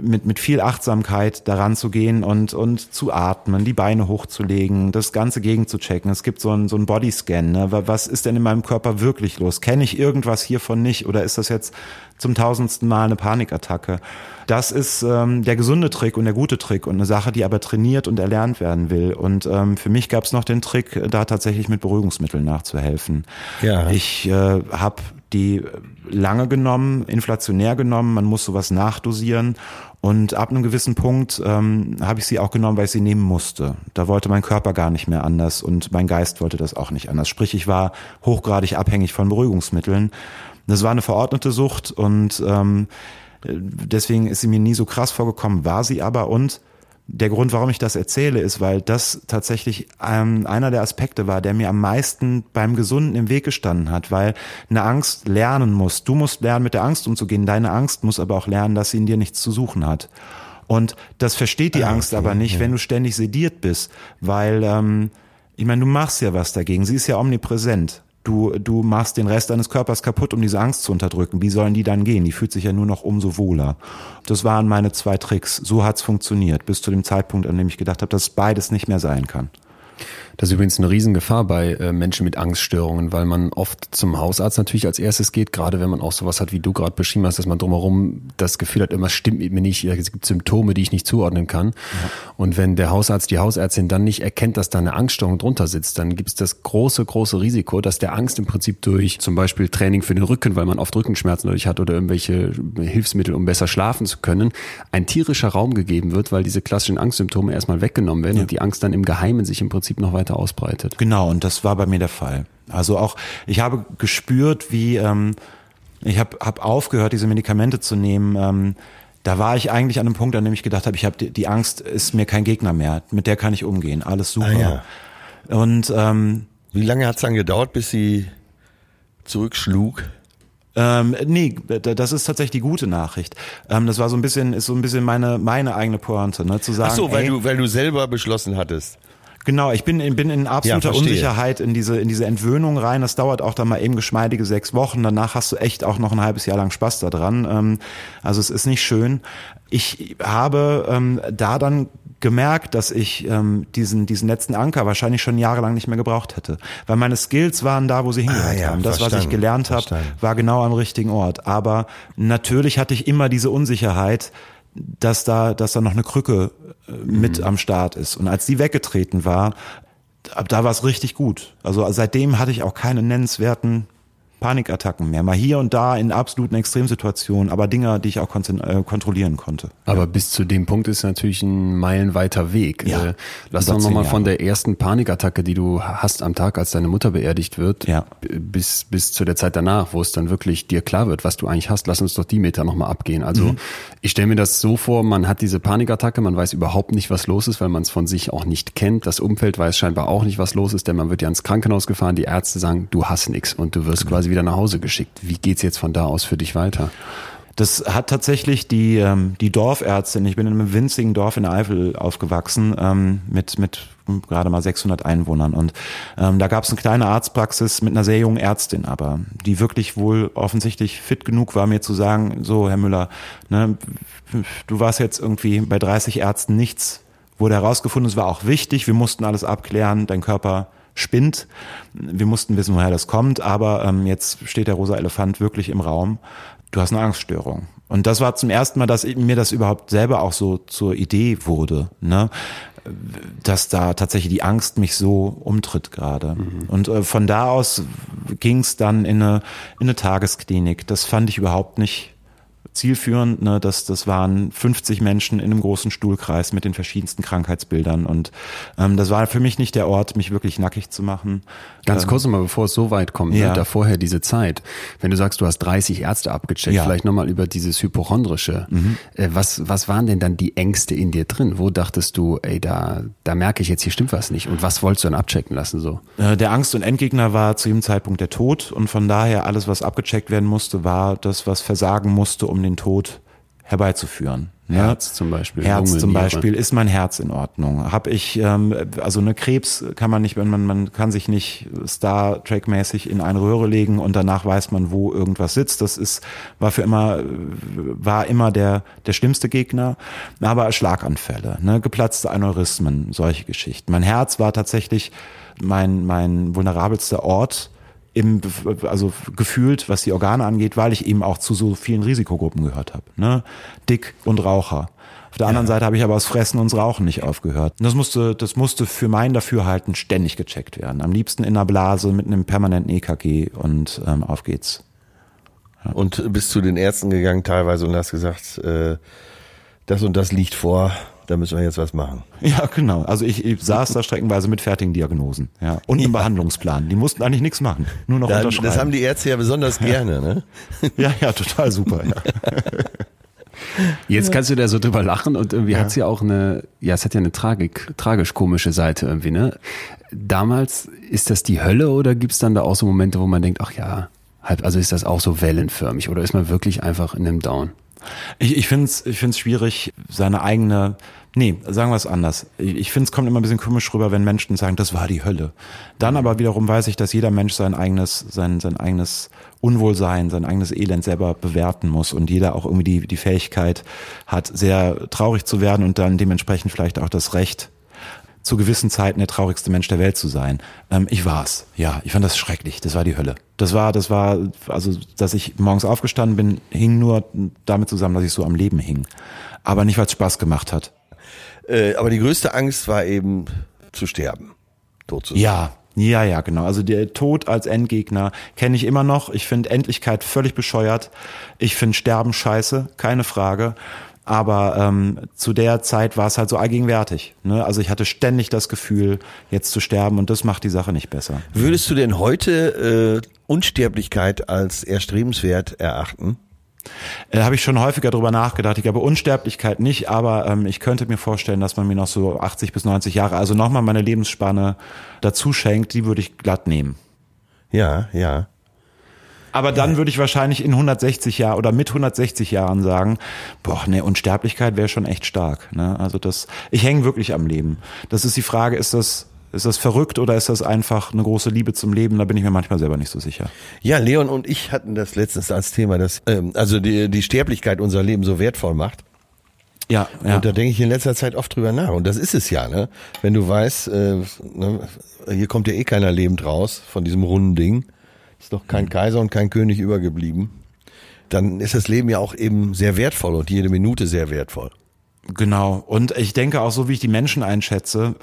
mit mit viel Achtsamkeit daran zu gehen und und zu atmen, die Beine hochzulegen, das Ganze gegen zu checken. Es gibt so einen so einen Bodyscan. Ne? Wa- Was ist denn in meinem Körper wirklich los? Kenne ich irgendwas hiervon nicht oder ist das jetzt zum tausendsten Mal eine Panikattacke? Das ist ähm, der gesunde Trick und der gute Trick und eine Sache, die aber trainiert und erlernt werden will. Und ähm, für mich gab es noch den Trick, da tatsächlich mit Beruhigungsmitteln nachzuhelfen. Ja. Ich äh, habe die lange genommen, inflationär genommen, man muss sowas nachdosieren und ab einem gewissen Punkt ähm, habe ich sie auch genommen, weil ich sie nehmen musste. Da wollte mein Körper gar nicht mehr anders und mein Geist wollte das auch nicht anders. Sprich, ich war hochgradig abhängig von Beruhigungsmitteln. Das war eine verordnete Sucht und ähm, deswegen ist sie mir nie so krass vorgekommen, war sie aber und der Grund, warum ich das erzähle, ist, weil das tatsächlich ähm, einer der Aspekte war, der mir am meisten beim Gesunden im Weg gestanden hat, weil eine Angst lernen muss. Du musst lernen, mit der Angst umzugehen. Deine Angst muss aber auch lernen, dass sie in dir nichts zu suchen hat. Und das versteht die Angst aber nicht, wenn du ständig sediert bist, weil ähm, ich meine, du machst ja was dagegen. Sie ist ja omnipräsent. Du, du machst den Rest deines Körpers kaputt, um diese Angst zu unterdrücken. Wie sollen die dann gehen? Die fühlt sich ja nur noch umso wohler. Das waren meine zwei Tricks. So hat's funktioniert, bis zu dem Zeitpunkt, an dem ich gedacht habe, dass beides nicht mehr sein kann. Das ist übrigens eine Riesengefahr bei äh, Menschen mit Angststörungen, weil man oft zum Hausarzt natürlich als erstes geht, gerade wenn man auch sowas hat, wie du gerade beschrieben hast, dass man drumherum das Gefühl hat, irgendwas stimmt mit mir nicht, es gibt Symptome, die ich nicht zuordnen kann. Und wenn der Hausarzt, die Hausärztin dann nicht erkennt, dass da eine Angststörung drunter sitzt, dann gibt es das große, große Risiko, dass der Angst im Prinzip durch zum Beispiel Training für den Rücken, weil man oft Rückenschmerzen dadurch hat oder irgendwelche Hilfsmittel, um besser schlafen zu können, ein tierischer Raum gegeben wird, weil diese klassischen Angstsymptome erstmal weggenommen werden und die Angst dann im Geheimen sich im Prinzip noch weiter ausbreitet. Genau, und das war bei mir der Fall. Also auch, ich habe gespürt, wie, ähm, ich habe hab aufgehört, diese Medikamente zu nehmen. Ähm, da war ich eigentlich an einem Punkt, an dem ich gedacht habe, ich habe die, die Angst ist mir kein Gegner mehr. Mit der kann ich umgehen. Alles super. Ah, ja. Und ähm, Wie lange hat es dann gedauert, bis sie zurückschlug? Ähm, nee, da- das ist tatsächlich die gute Nachricht. Ähm, das war so ein bisschen, ist so ein bisschen meine, meine eigene Pointe, ne, zu sagen. Ach so, weil ey, du, weil du selber beschlossen hattest. Genau, ich bin, in- bin in absoluter Ja. Unsicherheit in diese, in diese Entwöhnung rein. Das dauert auch dann mal eben geschmeidige sechs Wochen. Danach hast du echt auch noch ein halbes Jahr lang Spaß daran. Ähm, also es ist nicht schön. Ich habe ähm, da dann gemerkt, dass ich ähm, diesen, diesen letzten Anker wahrscheinlich schon jahrelang nicht mehr gebraucht hätte. Weil meine Skills waren da, wo sie hingehört Ah, ja, haben. Das, was ich gelernt habe, war genau am richtigen Ort. Aber natürlich hatte ich immer diese Unsicherheit, dass da, dass da noch eine Krücke äh, mit am Start ist. Und als die weggetreten war, da war es richtig gut. Also seitdem hatte ich auch keine nennenswerten Panikattacken mehr. Mal hier und da in absoluten Extremsituationen, aber Dinge, die ich auch äh, kontrollieren konnte. Aber bis zu dem Punkt ist natürlich ein meilenweiter Weg. Ja, Äh, lass doch nochmal von der ersten Panikattacke, die du hast am Tag, als deine Mutter beerdigt wird, Ja. bis, bis zu der Zeit danach, wo es dann wirklich dir klar wird, was du eigentlich hast. Lass uns doch die Meter nochmal abgehen. Also Mhm. ich stelle mir das so vor, man hat diese Panikattacke, man weiß überhaupt nicht, was los ist, weil man es von sich auch nicht kennt. Das Umfeld weiß scheinbar auch nicht, was los ist, denn man wird ja ins Krankenhaus gefahren, die Ärzte sagen, du hast nichts und du wirst quasi wieder nach Hause geschickt. Wie geht's jetzt von da aus für dich weiter? Das hat tatsächlich die, ähm, die Dorfärztin, ich bin in einem winzigen Dorf in der Eifel aufgewachsen, ähm, mit, mit gerade mal 600 Einwohnern. Und ähm, da gab es eine kleine Arztpraxis mit einer sehr jungen Ärztin, aber die wirklich wohl offensichtlich fit genug war, mir zu sagen, so Herr Müller, ne, du warst jetzt irgendwie bei 30 Ärzten nichts, wurde herausgefunden, es war auch wichtig, wir mussten alles abklären, dein Körper spinnt. Wir mussten wissen, woher das kommt, aber ähm, jetzt steht der rosa Elefant wirklich im Raum. Du hast eine Angststörung. Und das war zum ersten Mal, dass mir das überhaupt selber auch so zur Idee wurde, ne? dass da tatsächlich die Angst mich so umtritt gerade. Und äh, von da aus ging es dann in eine, in eine Tagesklinik. Das fand ich überhaupt nicht zielführend. Ne? Das, das waren 50 Menschen in einem großen Stuhlkreis mit den verschiedensten Krankheitsbildern. Und ähm, das war für mich nicht der Ort, mich wirklich nackig zu machen. Ganz ähm, kurz nochmal, bevor es so weit kommt, Ja. ne, da vorher diese Zeit. Wenn du sagst, du hast 30 Ärzte abgecheckt, Ja. vielleicht nochmal über dieses Hypochondrische. Äh, was, was waren denn dann die Ängste in dir drin? Wo dachtest du, ey, da, da merke ich jetzt, hier stimmt was nicht? Und was wolltest du dann abchecken lassen so? Äh, Der Angst- und Endgegner war zu jedem Zeitpunkt der Tod und von daher alles, was abgecheckt werden musste, war das, was versagen musste, um den Tod herbeizuführen. Ne? Herz zum Beispiel, Herz Lunge, zum Niere. Beispiel, ist mein Herz in Ordnung? Hab ich, ähm, also eine Krebs kann man nicht, wenn man, man kann sich nicht Star Trek mäßig in eine Röhre legen und danach weiß man, wo irgendwas sitzt. Das ist, war für immer, war immer der, der schlimmste Gegner. Aber Schlaganfälle, ne, geplatzte Aneurysmen, solche Geschichten. Mein Herz war tatsächlich mein, mein vulnerabelster Ort im, also gefühlt, was die Organe angeht, weil ich eben auch zu so vielen Risikogruppen gehört habe. Ne? Dick und Raucher. Auf der anderen Seite habe ich aber das Fressen und das Rauchen nicht aufgehört. Und das musste, das musste für mein Dafürhalten ständig gecheckt werden. Am liebsten in einer Blase mit einem permanenten EKG und ähm, auf geht's. Und bist zu den Ärzten gegangen teilweise und hast gesagt, äh, das und das liegt vor, da müssen wir jetzt was machen. Ja, genau. Also ich, ich saß da streckenweise mit fertigen Diagnosen. Ja. Und einem Behandlungsplan. Die mussten eigentlich nichts machen. Nur noch Da, unterschreiben. das haben die Ärzte ja besonders gerne, ne? ja, ja, total super. Ja. Jetzt kannst du da so drüber lachen und irgendwie hat's ja auch eine, ja, es hat ja eine Tragik, tragisch-komische Seite irgendwie, ne? Damals, ist das die Hölle oder gibt's dann da auch so Momente, wo man denkt, ach ja, halb, also ist das auch so wellenförmig oder ist man wirklich einfach in einem Down? Ich, ich finde es ich find's schwierig, seine eigene. Nee, sagen wir es anders. Ich, ich finde es kommt immer ein bisschen komisch rüber, wenn Menschen sagen, das war die Hölle. Dann aber wiederum weiß ich, dass jeder Mensch sein eigenes, sein, sein eigenes Unwohlsein, sein eigenes Elend selber bewerten muss und jeder auch irgendwie die, die Fähigkeit hat, sehr traurig zu werden und dann dementsprechend vielleicht auch das Recht, zu gewissen Zeiten der traurigste Mensch der Welt zu sein. Ähm, ich war's. Ja, ich fand das schrecklich. Das war die Hölle. Das war, das war, also, dass ich morgens aufgestanden bin, hing nur damit zusammen, dass ich so am Leben hing. Aber nicht, weil es Spaß gemacht hat. Äh, aber die größte Angst war eben zu sterben, tot zu sein. Ja, ja, ja, genau. Also der Tod als Endgegner kenne ich immer noch. Ich finde Endlichkeit völlig bescheuert. Ich finde Sterben scheiße, keine Frage. Aber ähm, zu der Zeit war es halt so allgegenwärtig. Ne? Also ich hatte ständig das Gefühl, jetzt zu sterben und das macht die Sache nicht besser. Würdest du denn heute äh, Unsterblichkeit als erstrebenswert erachten? Äh, Habe ich schon häufiger drüber nachgedacht. Ich glaube Unsterblichkeit nicht, aber ähm, ich könnte mir vorstellen, dass man mir noch so 80 bis 90 Jahre, also nochmal meine Lebensspanne dazu schenkt, die würde ich glatt nehmen. Ja, ja. Aber dann würde ich wahrscheinlich in 160 Jahren oder mit 160 Jahren sagen, boah, ne, Unsterblichkeit wäre schon echt stark. Ne? Also das, ich hänge wirklich am Leben. Das ist die Frage, ist das, ist das verrückt oder ist das einfach eine große Liebe zum Leben? Da bin ich mir manchmal selber nicht so sicher. Ja, Leon und ich hatten das letztens als Thema, dass ähm, also die, die Sterblichkeit unser Leben so wertvoll macht. Ja, ja. Und da denke ich in letzter Zeit oft drüber nach. Und das ist es ja, ne? Wenn du weißt, äh, ne, hier kommt ja eh keiner lebend raus von diesem runden Ding. Ist doch kein Kaiser und kein König übergeblieben. Dann ist das Leben ja auch eben sehr wertvoll und jede Minute sehr wertvoll. Genau. Und ich denke auch so, wie ich die Menschen einschätze,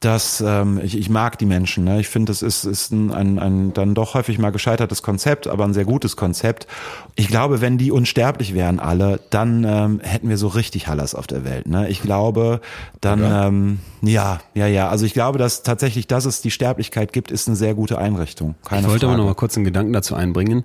dass ähm, ich, ich mag die Menschen. Ne? Ich finde, das ist, ist ein, ein, ein dann doch häufig mal gescheitertes Konzept, aber ein sehr gutes Konzept. Ich glaube, wenn die unsterblich wären alle, dann ähm, hätten wir so richtig Hallas auf der Welt. Ne? Ich glaube, dann ähm, ja, ja, ja. Also ich glaube, dass tatsächlich, dass es die Sterblichkeit gibt, ist eine sehr gute Einrichtung. Keine ich wollte Frage. aber noch mal kurz einen Gedanken dazu einbringen.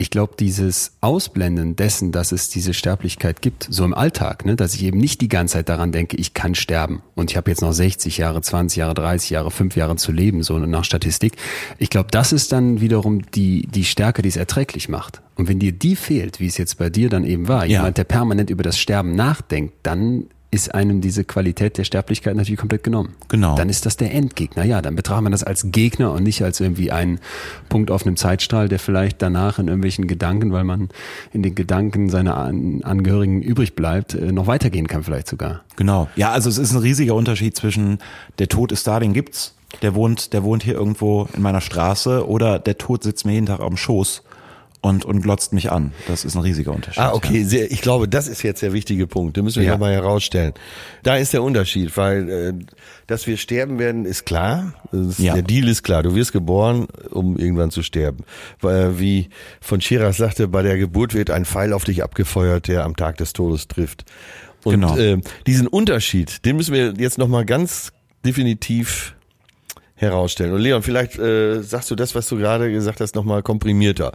Ich glaube, dieses Ausblenden dessen, dass es diese Sterblichkeit gibt, so im Alltag, ne, dass ich eben nicht die ganze Zeit daran denke, ich kann sterben und ich habe jetzt noch 60 Jahre, 20 Jahre, 30 Jahre, 5 Jahre zu leben, so nach Statistik. Ich glaube, das ist dann wiederum die, die Stärke, die es erträglich macht. Und wenn dir die fehlt, wie es jetzt bei dir dann eben war, Ja. jemand, der permanent über das Sterben nachdenkt, dann ist einem diese Qualität der Sterblichkeit natürlich komplett genommen. Genau. Dann ist das der Endgegner. Ja, dann betrachtet man das als Gegner und nicht als irgendwie ein Punkt auf einem Zeitstrahl, der vielleicht danach in irgendwelchen Gedanken, weil man in den Gedanken seiner An Angehörigen übrig bleibt, äh, noch weitergehen kann vielleicht sogar. Genau. Ja, also es ist ein riesiger Unterschied zwischen der Tod ist da, den gibt's. Der wohnt, der wohnt hier irgendwo in meiner Straße oder der Tod sitzt mir jeden Tag auf dem Schoß und, und glotzt mich an. Das ist ein riesiger Unterschied. Ah, okay, sehr, ich glaube, das ist jetzt der wichtige Punkt. Den müssen wir Ja. ja. mal herausstellen. Da ist der Unterschied, weil äh, dass wir sterben werden, ist klar. Ist, Ja. Der Deal ist klar. Du wirst geboren, um irgendwann zu sterben. Weil, wie von Chirac sagte, bei der Geburt wird ein Pfeil auf dich abgefeuert, der am Tag des Todes trifft. Und Genau. äh, diesen Unterschied, den müssen wir jetzt nochmal ganz definitiv herausstellen. Und Leon, vielleicht äh, sagst du das, was du gerade gesagt hast, nochmal komprimierter.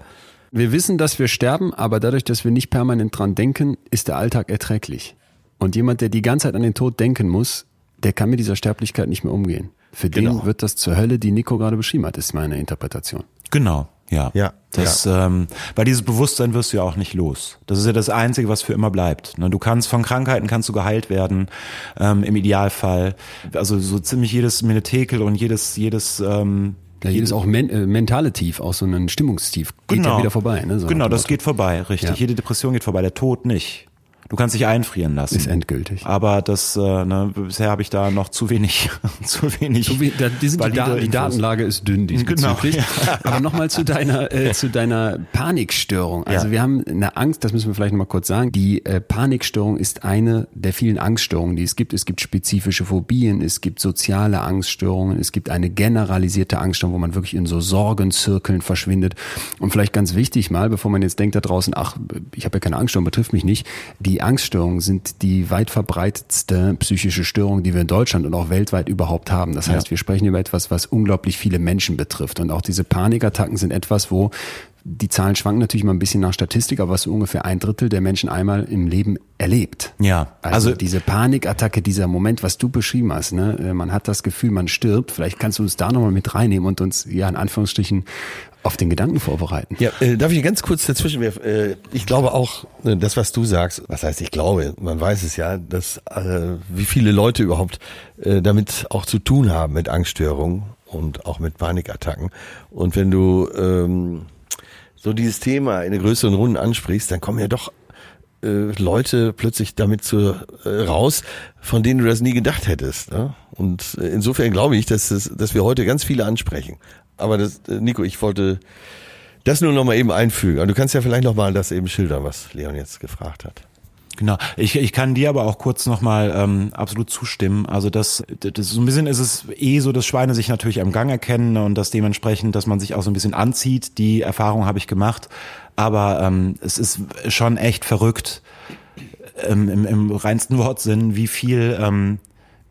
Wir wissen, dass wir sterben, aber dadurch, dass wir nicht permanent dran denken, ist der Alltag erträglich. Und jemand, der die ganze Zeit an den Tod denken muss, der kann mit dieser Sterblichkeit nicht mehr umgehen. Für Genau. den wird das zur Hölle, die Nico gerade beschrieben hat, ist meine Interpretation. Genau, ja. Ja, Das, Ähm, weil dieses Bewusstsein wirst du ja auch nicht los. Das ist ja das Einzige, was für immer bleibt. Ne, Du kannst von Krankheiten kannst du geheilt werden, ähm, im Idealfall. Also so ziemlich jedes Menetekel und jedes, jedes, ähm, Ja, jedes auch men äh, mentale Tief, auch so ein Stimmungstief, geht ja wieder vorbei. Ne? So genau, das geht vorbei, richtig. Ja. Jede Depression geht vorbei, der Tod nicht. Du kannst dich einfrieren lassen. Ist endgültig. Aber das, äh, ne, bisher habe ich da noch zu wenig, zu wenig. So wie, da, die, sind die, Daten, die. Datenlage ist dünn diesbezüglich. Genau, Aber nochmal zu deiner, äh, zu deiner Panikstörung. Also Ja. wir haben eine Angst, das müssen wir vielleicht nochmal kurz sagen. Die äh, Panikstörung ist eine der vielen Angststörungen, die es gibt. Es gibt spezifische Phobien, es gibt soziale Angststörungen, es gibt eine generalisierte Angststörung, wo man wirklich in so Sorgenzirkeln verschwindet. Und vielleicht ganz wichtig mal, bevor man jetzt denkt da draußen, ach, ich habe ja keine Angststörung, betrifft mich nicht. Die Angststörungen sind die weit verbreitetste psychische Störung, die wir in Deutschland und auch weltweit überhaupt haben. Das heißt, Ja. wir sprechen über etwas, was unglaublich viele Menschen betrifft. Und auch diese Panikattacken sind etwas, wo die Zahlen schwanken natürlich mal ein bisschen nach Statistik, aber was so ungefähr ein Drittel der Menschen einmal im Leben erlebt. Ja, Also, also- diese Panikattacke, dieser Moment, was du beschrieben hast, ne, äh, man hat das Gefühl, man stirbt. Vielleicht kannst du uns da nochmal mit reinnehmen und uns ja in Anführungsstrichen auf den Gedanken vorbereiten. Ja, äh, darf ich ganz kurz dazwischen werfen? Äh, ich glaube auch, äh, das, was du sagst, was heißt ich glaube, man weiß es ja, dass äh, wie viele Leute überhaupt äh, damit auch zu tun haben mit Angststörungen und auch mit Panikattacken. Und wenn du ähm, so dieses Thema in größeren Runden ansprichst, dann kommen ja doch äh, Leute plötzlich damit zu, äh, raus, von denen du das nie gedacht hättest. Ne? Und äh, insofern glaube ich, dass, dass wir heute ganz viele ansprechen. Aber das, äh, Nico, ich wollte das nur noch mal eben einfügen. Du kannst ja vielleicht noch mal das eben schildern, was Leon jetzt gefragt hat. Genau. Ich, ich kann dir aber auch kurz nochmal ähm, absolut zustimmen. Also das, das so ein bisschen ist es eh so, dass Schweine sich natürlich am Gang erkennen ne, und dass dementsprechend, dass man sich auch so ein bisschen anzieht. Die Erfahrung habe ich gemacht. Aber ähm, es ist schon echt verrückt ähm, im, im reinsten Wortsinn, wie viel ähm,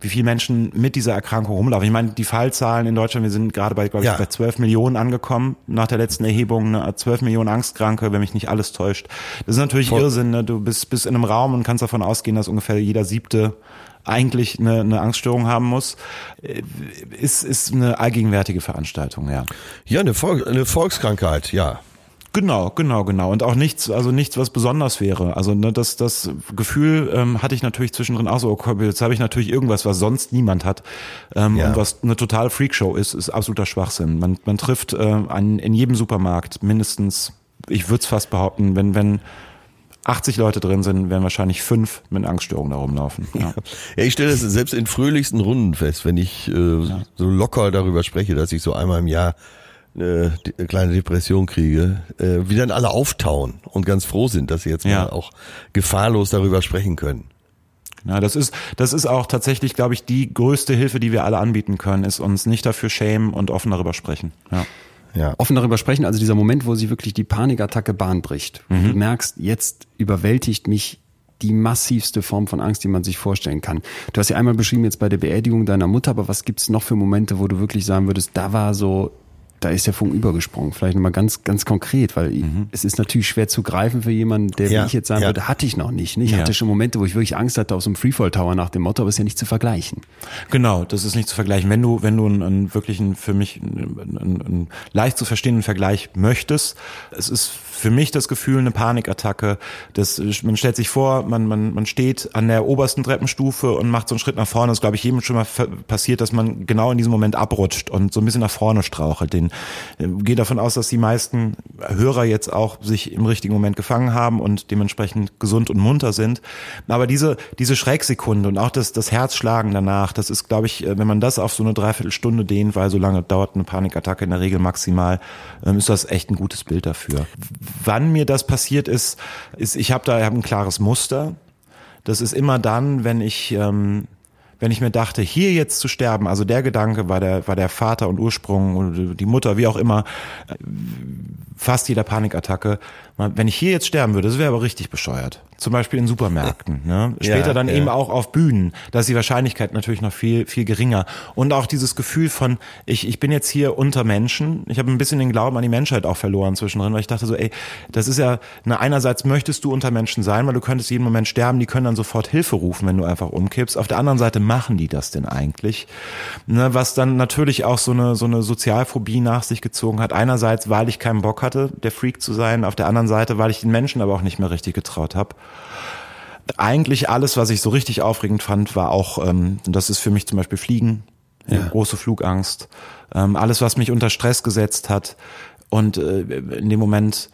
wie viele Menschen mit dieser Erkrankung rumlaufen. Ich meine, die Fallzahlen in Deutschland, wir sind gerade bei, glaube ich, Ja. bei 12 Millionen angekommen nach der letzten Erhebung. Ne? 12 Millionen Angstkranke, wenn mich nicht alles täuscht. Das ist natürlich Voll. Irrsinn. Ne? Du bist, bist in einem Raum und kannst davon ausgehen, dass ungefähr jeder siebte eigentlich eine, eine Angststörung haben muss. Äh, Ist, ist eine allgegenwärtige Veranstaltung, ja. Ja, eine, Volk, eine Volkskrankheit, ja. Genau, genau, genau. Und auch nichts, also nichts, was besonders wäre. Also ne, das, das Gefühl ähm, hatte ich natürlich zwischendrin auch so, okay, jetzt habe ich natürlich irgendwas, was sonst niemand hat. Ähm, Ja. Und was eine totale Freakshow ist, ist absoluter Schwachsinn. Man, man trifft äh, an, in jedem Supermarkt mindestens, ich würde es fast behaupten, wenn, wenn 80 Leute drin sind, werden wahrscheinlich fünf mit Angststörungen da rumlaufen. Ja. Ja, ich stelle das selbst in fröhlichsten Runden fest, wenn ich äh, so locker darüber spreche, dass ich so einmal im Jahr eine, de- eine kleine Depression kriege, äh, wie dann alle auftauen und ganz froh sind, dass sie jetzt Ja. mal auch gefahrlos darüber sprechen können. Ja, das ist, das ist auch tatsächlich, glaube ich, die größte Hilfe, die wir alle anbieten können, ist uns nicht dafür schämen und offen darüber sprechen. Ja. Ja. offen darüber sprechen, also dieser Moment, wo sie wirklich die Panikattacke Bahn bricht. Mhm. Du merkst, jetzt überwältigt mich die massivste Form von Angst, die man sich vorstellen kann. Du hast ja einmal beschrieben jetzt bei der Beerdigung deiner Mutter, aber was gibt's noch für Momente, wo du wirklich sagen würdest, da war so, da ist der Funken übergesprungen. Vielleicht nochmal ganz, ganz konkret, weil es ist natürlich schwer zu greifen für jemanden, der, Mhm. Ja, wie ich jetzt sagen ja. würde, hatte ich noch nicht. Ich Ja. hatte schon Momente, wo ich wirklich Angst hatte auf so einem Freefall Tower nach dem Motto, aber ist ja nicht zu vergleichen. Genau, das ist nicht zu vergleichen. Wenn du, wenn du einen, einen wirklichen, für mich einen, einen, einen leicht zu verstehenden Vergleich möchtest, es ist für mich das Gefühl eine Panikattacke. Das, man stellt sich vor, man, man, man steht an der obersten Treppenstufe und macht so einen Schritt nach vorne. Das ist, glaube ich, jedem schon mal passiert, dass man genau in diesem Moment abrutscht und so ein bisschen nach vorne strauchelt, den, äh, gehe davon aus, dass die meisten Hörer jetzt auch sich im richtigen Moment gefangen haben und dementsprechend gesund und munter sind. Aber diese, diese Schrägsekunde und auch das, das Herzschlagen danach, das ist, glaube ich, äh, wenn man das auf so eine Dreiviertelstunde dehnt, weil so lange dauert eine Panikattacke in der Regel maximal, ähm, ist das echt ein gutes Bild dafür. Wann mir das passiert ist, ist ich habe da ich hab ein klares Muster. Das ist immer dann, wenn ich ähm, wenn ich mir dachte, hier jetzt zu sterben, also der Gedanke war der, war der Vater und Ursprung oder die Mutter, wie auch immer, fast jeder Panikattacke. Wenn ich hier jetzt sterben würde, das wäre aber richtig bescheuert zum Beispiel in Supermärkten. Ne? Später Ja, dann ja. eben auch auf Bühnen. Da ist die Wahrscheinlichkeit natürlich noch viel, viel geringer. Und auch dieses Gefühl von, ich, ich bin jetzt hier unter Menschen. Ich habe ein bisschen den Glauben an die Menschheit auch verloren zwischendrin, weil ich dachte so, ey, das ist ja, na, einerseits möchtest du unter Menschen sein, weil du könntest jeden Moment sterben, die können dann sofort Hilfe rufen, wenn du einfach umkippst. Auf der anderen Seite machen die das denn eigentlich? Ne, was dann natürlich auch so eine, so eine Sozialphobie nach sich gezogen hat. Einerseits, weil ich keinen Bock hatte, der Freak zu sein. Auf der anderen Seite, weil ich den Menschen aber auch nicht mehr richtig getraut habe eigentlich alles, was ich so richtig aufregend fand, war auch, ähm, das ist für mich zum Beispiel Fliegen, ja. große Flugangst, ähm, alles, was mich unter Stress gesetzt hat. Und äh, in dem Moment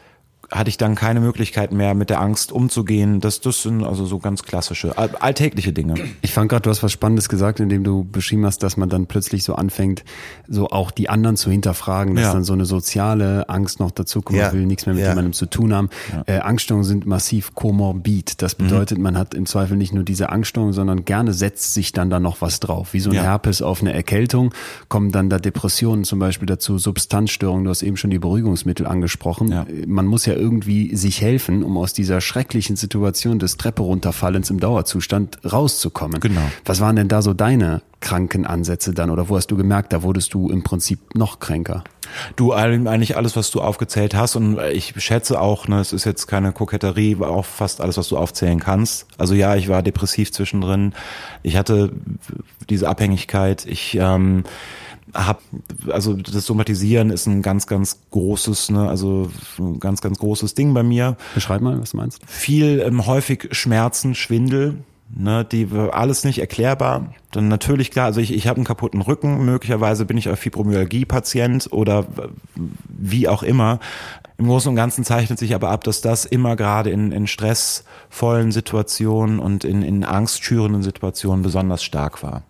hatte ich dann keine Möglichkeit mehr, mit der Angst umzugehen. Das, das sind also so ganz klassische, all- alltägliche Dinge. Ich fand gerade, du hast was Spannendes gesagt, indem du beschrieben hast, dass man dann plötzlich so anfängt, so auch die anderen zu hinterfragen, dass Ja. dann so eine soziale Angst noch dazu kommt, Ja. will nichts mehr mit Ja. jemandem zu tun haben. Äh, Angststörungen sind massiv komorbid. Das Mhm. bedeutet, man hat im Zweifel nicht nur diese Angststörung, sondern gerne setzt sich dann da noch was drauf. Wie so ein Ja. Herpes auf eine Erkältung, kommen dann da Depressionen zum Beispiel dazu, Substanzstörungen, du hast eben schon die Beruhigungsmittel angesprochen. Ja. Man muss ja irgendwie sich helfen, um aus dieser schrecklichen Situation des Treppe runterfallens im Dauerzustand rauszukommen. Genau. Was waren denn da so deine Krankenansätze dann oder wo hast du gemerkt, da wurdest du im Prinzip noch kränker? Du eigentlich alles, was du aufgezählt hast und ich schätze auch, ne, es ist jetzt keine Koketterie, war auch fast alles, was du aufzählen kannst. Also ja, ich war depressiv zwischendrin, ich hatte diese Abhängigkeit, ich ähm, hab, also das Somatisieren ist ein ganz, ganz großes, ne, also ein ganz, ganz großes Ding bei mir. Beschreib mal, was du meinst. viel ähm, häufig Schmerzen, Schwindel, ne, die alles nicht erklärbar. Dann natürlich klar, also ich, ich habe einen kaputten Rücken, möglicherweise bin ich auch Fibromyalgie-Patient oder wie auch immer. Im Großen und Ganzen zeichnet sich aber ab, dass das immer gerade in, in stressvollen Situationen und in, in angstschürenden Situationen besonders stark war.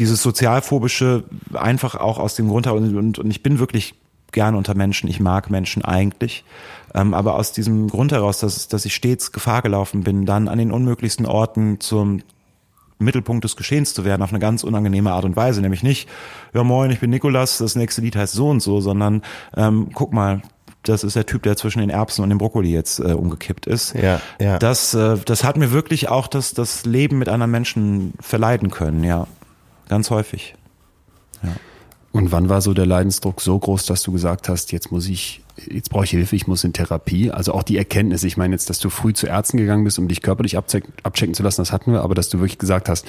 Dieses sozialphobische einfach auch aus dem Grund heraus, und, und ich bin wirklich gerne unter Menschen, ich mag Menschen eigentlich, ähm, aber aus diesem Grund heraus, dass, dass ich stets Gefahr gelaufen bin, dann an den unmöglichsten Orten zum Mittelpunkt des Geschehens zu werden auf eine ganz unangenehme Art und Weise, nämlich nicht, ja moin, ich bin Nikolas, das nächste Lied heißt so und so, sondern ähm, guck mal, das ist der Typ, der zwischen den Erbsen und dem Brokkoli jetzt äh, umgekippt ist. Ja, ja. Das, äh, das hat mir wirklich auch das, das Leben mit anderen Menschen verleiden können, ja. Ganz häufig. Und wann war so der Leidensdruck so groß, dass du gesagt hast, jetzt muss ich, jetzt brauche ich Hilfe, ich muss in Therapie? Also auch die Erkenntnis, ich meine jetzt, dass du früh zu Ärzten gegangen bist, um dich körperlich abcheck, abchecken zu lassen, das hatten wir, aber dass du wirklich gesagt hast,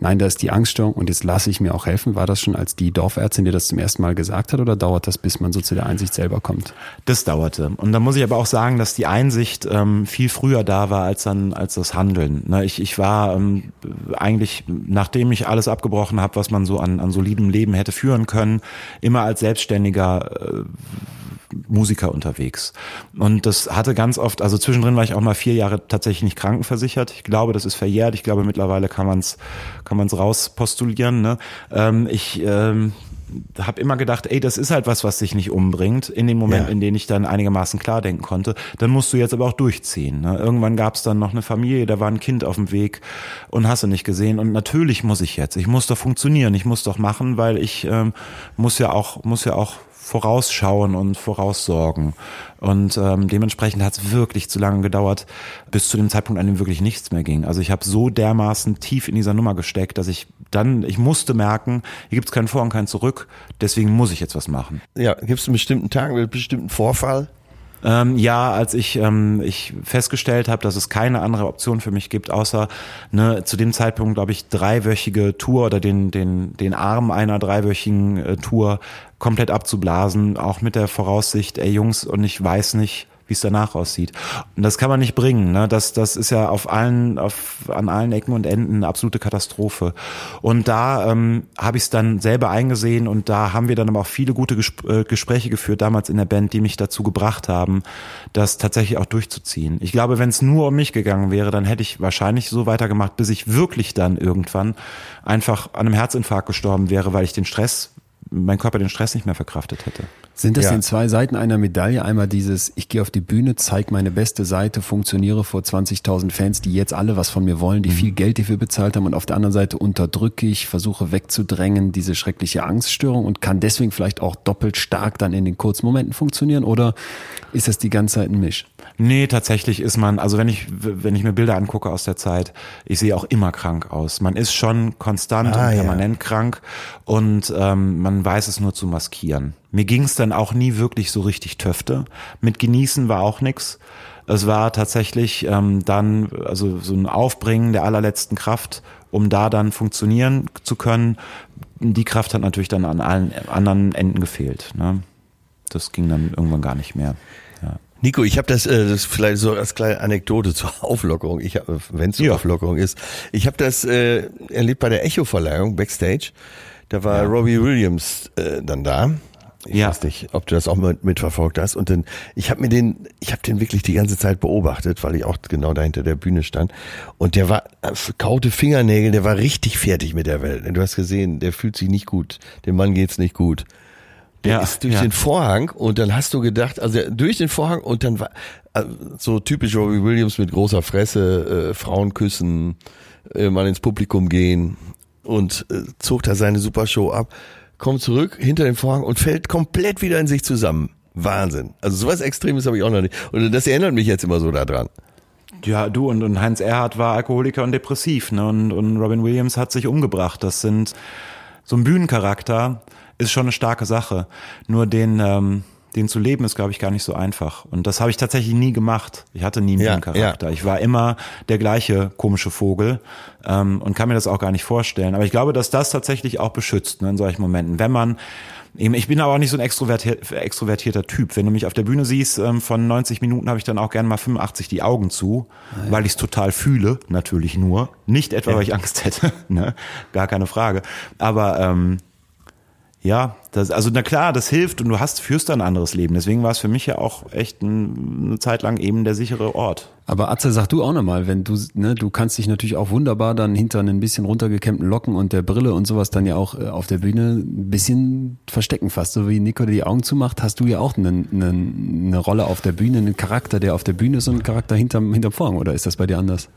nein, da ist die Angststörung und jetzt lasse ich mir auch helfen. War das schon, als die Dorfärztin dir das zum ersten Mal gesagt hat oder dauert das, bis man so zu der Einsicht selber kommt? Das dauerte. Und da muss ich aber auch sagen, dass die Einsicht ähm, viel früher da war als dann als das Handeln. Ne, ich, ich war ähm, eigentlich, nachdem ich alles abgebrochen habe, was man so an, an solidem Leben hätte führen können, immer als selbstständiger äh, Musiker unterwegs. Und das hatte ganz oft, also zwischendrin war ich auch mal vier Jahre tatsächlich nicht krankenversichert. Ich glaube, das ist verjährt. Ich glaube, mittlerweile kann man es kann man's rauspostulieren. Ne? Ähm, ich ähm, habe immer gedacht, ey, das ist halt was, was dich nicht umbringt. In dem Moment, Ja. in dem ich dann einigermaßen klar denken konnte, dann musst du jetzt aber auch durchziehen. Ne? Irgendwann gab es dann noch eine Familie, da war ein Kind auf dem Weg und hast du nicht gesehen. Und natürlich muss ich jetzt. Ich muss doch funktionieren. Ich muss doch machen, weil ich ähm, muss ja auch muss ja auch vorausschauen und voraussorgen. Und ähm, dementsprechend hat es wirklich zu lange gedauert, bis zu dem Zeitpunkt, an dem wirklich nichts mehr ging. Also ich habe so dermaßen tief in dieser Nummer gesteckt, dass ich dann, ich musste merken, hier gibt es keinen Vor und kein Zurück, deswegen muss ich jetzt was machen. Ja, gibt es einen bestimmten Tag, einen bestimmten Vorfall? Ähm, ja, als ich, ähm, ich festgestellt habe, dass es keine andere Option für mich gibt, außer ne, zu dem Zeitpunkt, glaube ich, dreiwöchige Tour oder den, den, den Arm einer dreiwöchigen äh, Tour komplett abzublasen, auch mit der Voraussicht, ey Jungs, und ich weiß nicht, wie es danach aussieht. Und das kann man nicht bringen. Ne? Das, das ist ja auf allen, auf, an allen Ecken und Enden eine absolute Katastrophe. Und da ähm, habe ich es dann selber eingesehen und da haben wir dann aber auch viele gute Gesp äh, Gespräche geführt, damals in der Band, die mich dazu gebracht haben, das tatsächlich auch durchzuziehen. Ich glaube, wenn es nur um mich gegangen wäre, dann hätte ich wahrscheinlich so weitergemacht, bis ich wirklich dann irgendwann einfach an einem Herzinfarkt gestorben wäre, weil ich den Stress mein Körper den Stress nicht mehr verkraftet hätte. Sind das ja. denn zwei Seiten einer Medaille? Einmal dieses, ich gehe auf die Bühne, zeige meine beste Seite, funktioniere vor 20.000 Fans, die jetzt alle was von mir wollen, die mhm. viel Geld dafür bezahlt haben und auf der anderen Seite unterdrücke ich, versuche wegzudrängen, diese schreckliche Angststörung und kann deswegen vielleicht auch doppelt stark dann in den kurzen Momenten funktionieren oder ist das die ganze Zeit ein Misch? Nee, tatsächlich ist man, also wenn ich, wenn ich mir Bilder angucke aus der Zeit, ich sehe auch immer krank aus. Man ist schon konstant ah, und permanent ja. krank und ähm, man weiß es nur zu maskieren. Mir ging es dann auch nie wirklich so richtig Töfte. Mit Genießen war auch nix. Es war tatsächlich ähm, dann also so ein Aufbringen der allerletzten Kraft, um da dann funktionieren zu können. Die Kraft hat natürlich dann an allen anderen Enden gefehlt. Ne? Das ging dann irgendwann gar nicht mehr. Ja. Nico, ich habe das, äh, das vielleicht so als kleine Anekdote zur Auflockerung, ich wenn es zur ja. Auflockerung ist. Ich habe das äh, erlebt bei der Echo-Verleihung backstage. Da war ja. Robbie Williams äh, dann da ich ja. weiß nicht, ob du das auch mit, mitverfolgt hast. Und dann, ich habe mir den, ich habe den wirklich die ganze Zeit beobachtet, weil ich auch genau da hinter der Bühne stand. Und der war äh, kaute Fingernägel, der war richtig fertig mit der Welt. Du hast gesehen, der fühlt sich nicht gut. Dem Mann geht's nicht gut. Der ja, ist durch ja. den Vorhang und dann hast du gedacht, also durch den Vorhang und dann war äh, so typisch Robbie Williams mit großer Fresse, äh, Frauen küssen, äh, mal ins Publikum gehen und äh, zog da seine Supershow ab kommt zurück hinter dem Vorhang und fällt komplett wieder in sich zusammen. Wahnsinn. Also sowas Extremes habe ich auch noch nicht. Und das erinnert mich jetzt immer so daran. Ja, du und, und Heinz Erhardt war Alkoholiker und depressiv, ne? Und, und Robin Williams hat sich umgebracht. Das sind so ein Bühnencharakter ist schon eine starke Sache. Nur den ähm, den zu leben ist, glaube ich, gar nicht so einfach. Und das habe ich tatsächlich nie gemacht. Ich hatte nie einen ja, Charakter. Ja. Ich war immer der gleiche komische Vogel ähm, und kann mir das auch gar nicht vorstellen. Aber ich glaube, dass das tatsächlich auch beschützt ne, in solchen Momenten. Wenn man Eben, ich bin aber auch nicht so ein extrovertier extrovertierter Typ. Wenn du mich auf der Bühne siehst, ähm, von 90 Minuten habe ich dann auch gerne mal 85 die Augen zu, ah, ja. weil ich es total fühle, natürlich nur. Nicht etwa, ja. weil ich Angst hätte, ne? gar keine Frage. Aber ähm, ja, das, also na klar, das hilft und du hast, führst ein anderes Leben. Deswegen war es für mich ja auch echt ein, eine Zeit lang eben der sichere Ort. Aber Atze, sag du auch nochmal, wenn du, ne, du kannst dich natürlich auch wunderbar dann hinter einen bisschen runtergekämmten Locken und der Brille und sowas dann ja auch äh, auf der Bühne ein bisschen verstecken fast. So wie Nico die Augen zumacht, hast du ja auch eine, eine, eine Rolle auf der Bühne, einen Charakter, der auf der Bühne ist und einen Charakter hinterm, hinterm Vorhang, oder ist das bei dir anders?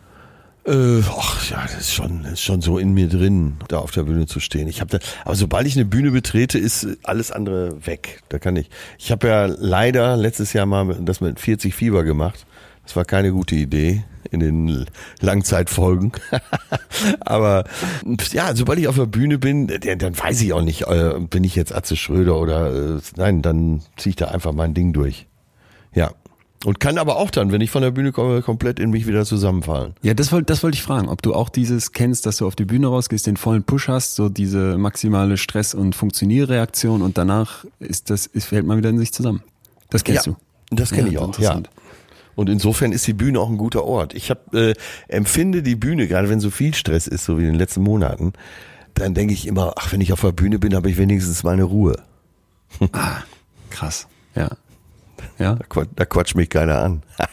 Äh, ach ja, das ist schon, ist schon so in mir drin, da auf der Bühne zu stehen. Ich habe da, aber sobald ich eine Bühne betrete, ist alles andere weg. Da kann ich. Ich habe ja leider letztes Jahr mal das mit 40 Fieber gemacht. Das war keine gute Idee in den Langzeitfolgen. aber ja, sobald ich auf der Bühne bin, dann weiß ich auch nicht, äh, bin ich jetzt Atze Schröder oder äh, nein, dann ziehe ich da einfach mein Ding durch. Ja. Und kann aber auch dann, wenn ich von der Bühne komme, komplett in mich wieder zusammenfallen. Ja, das wollte das wollte ich fragen, ob du auch dieses kennst, dass du auf die Bühne rausgehst, den vollen Push hast, so diese maximale Stress- und Funktionierreaktion und danach ist das, ist, fällt man wieder in sich zusammen. Das kennst ja, du. Das kenne ja, ich auch, ja. Und insofern ist die Bühne auch ein guter Ort. Ich hab, äh, empfinde die Bühne, gerade wenn so viel Stress ist, so wie in den letzten Monaten, dann denke ich immer, ach, wenn ich auf der Bühne bin, habe ich wenigstens meine Ruhe. ah, krass. Ja. Ja. Da, quat, da quatscht mich keiner an.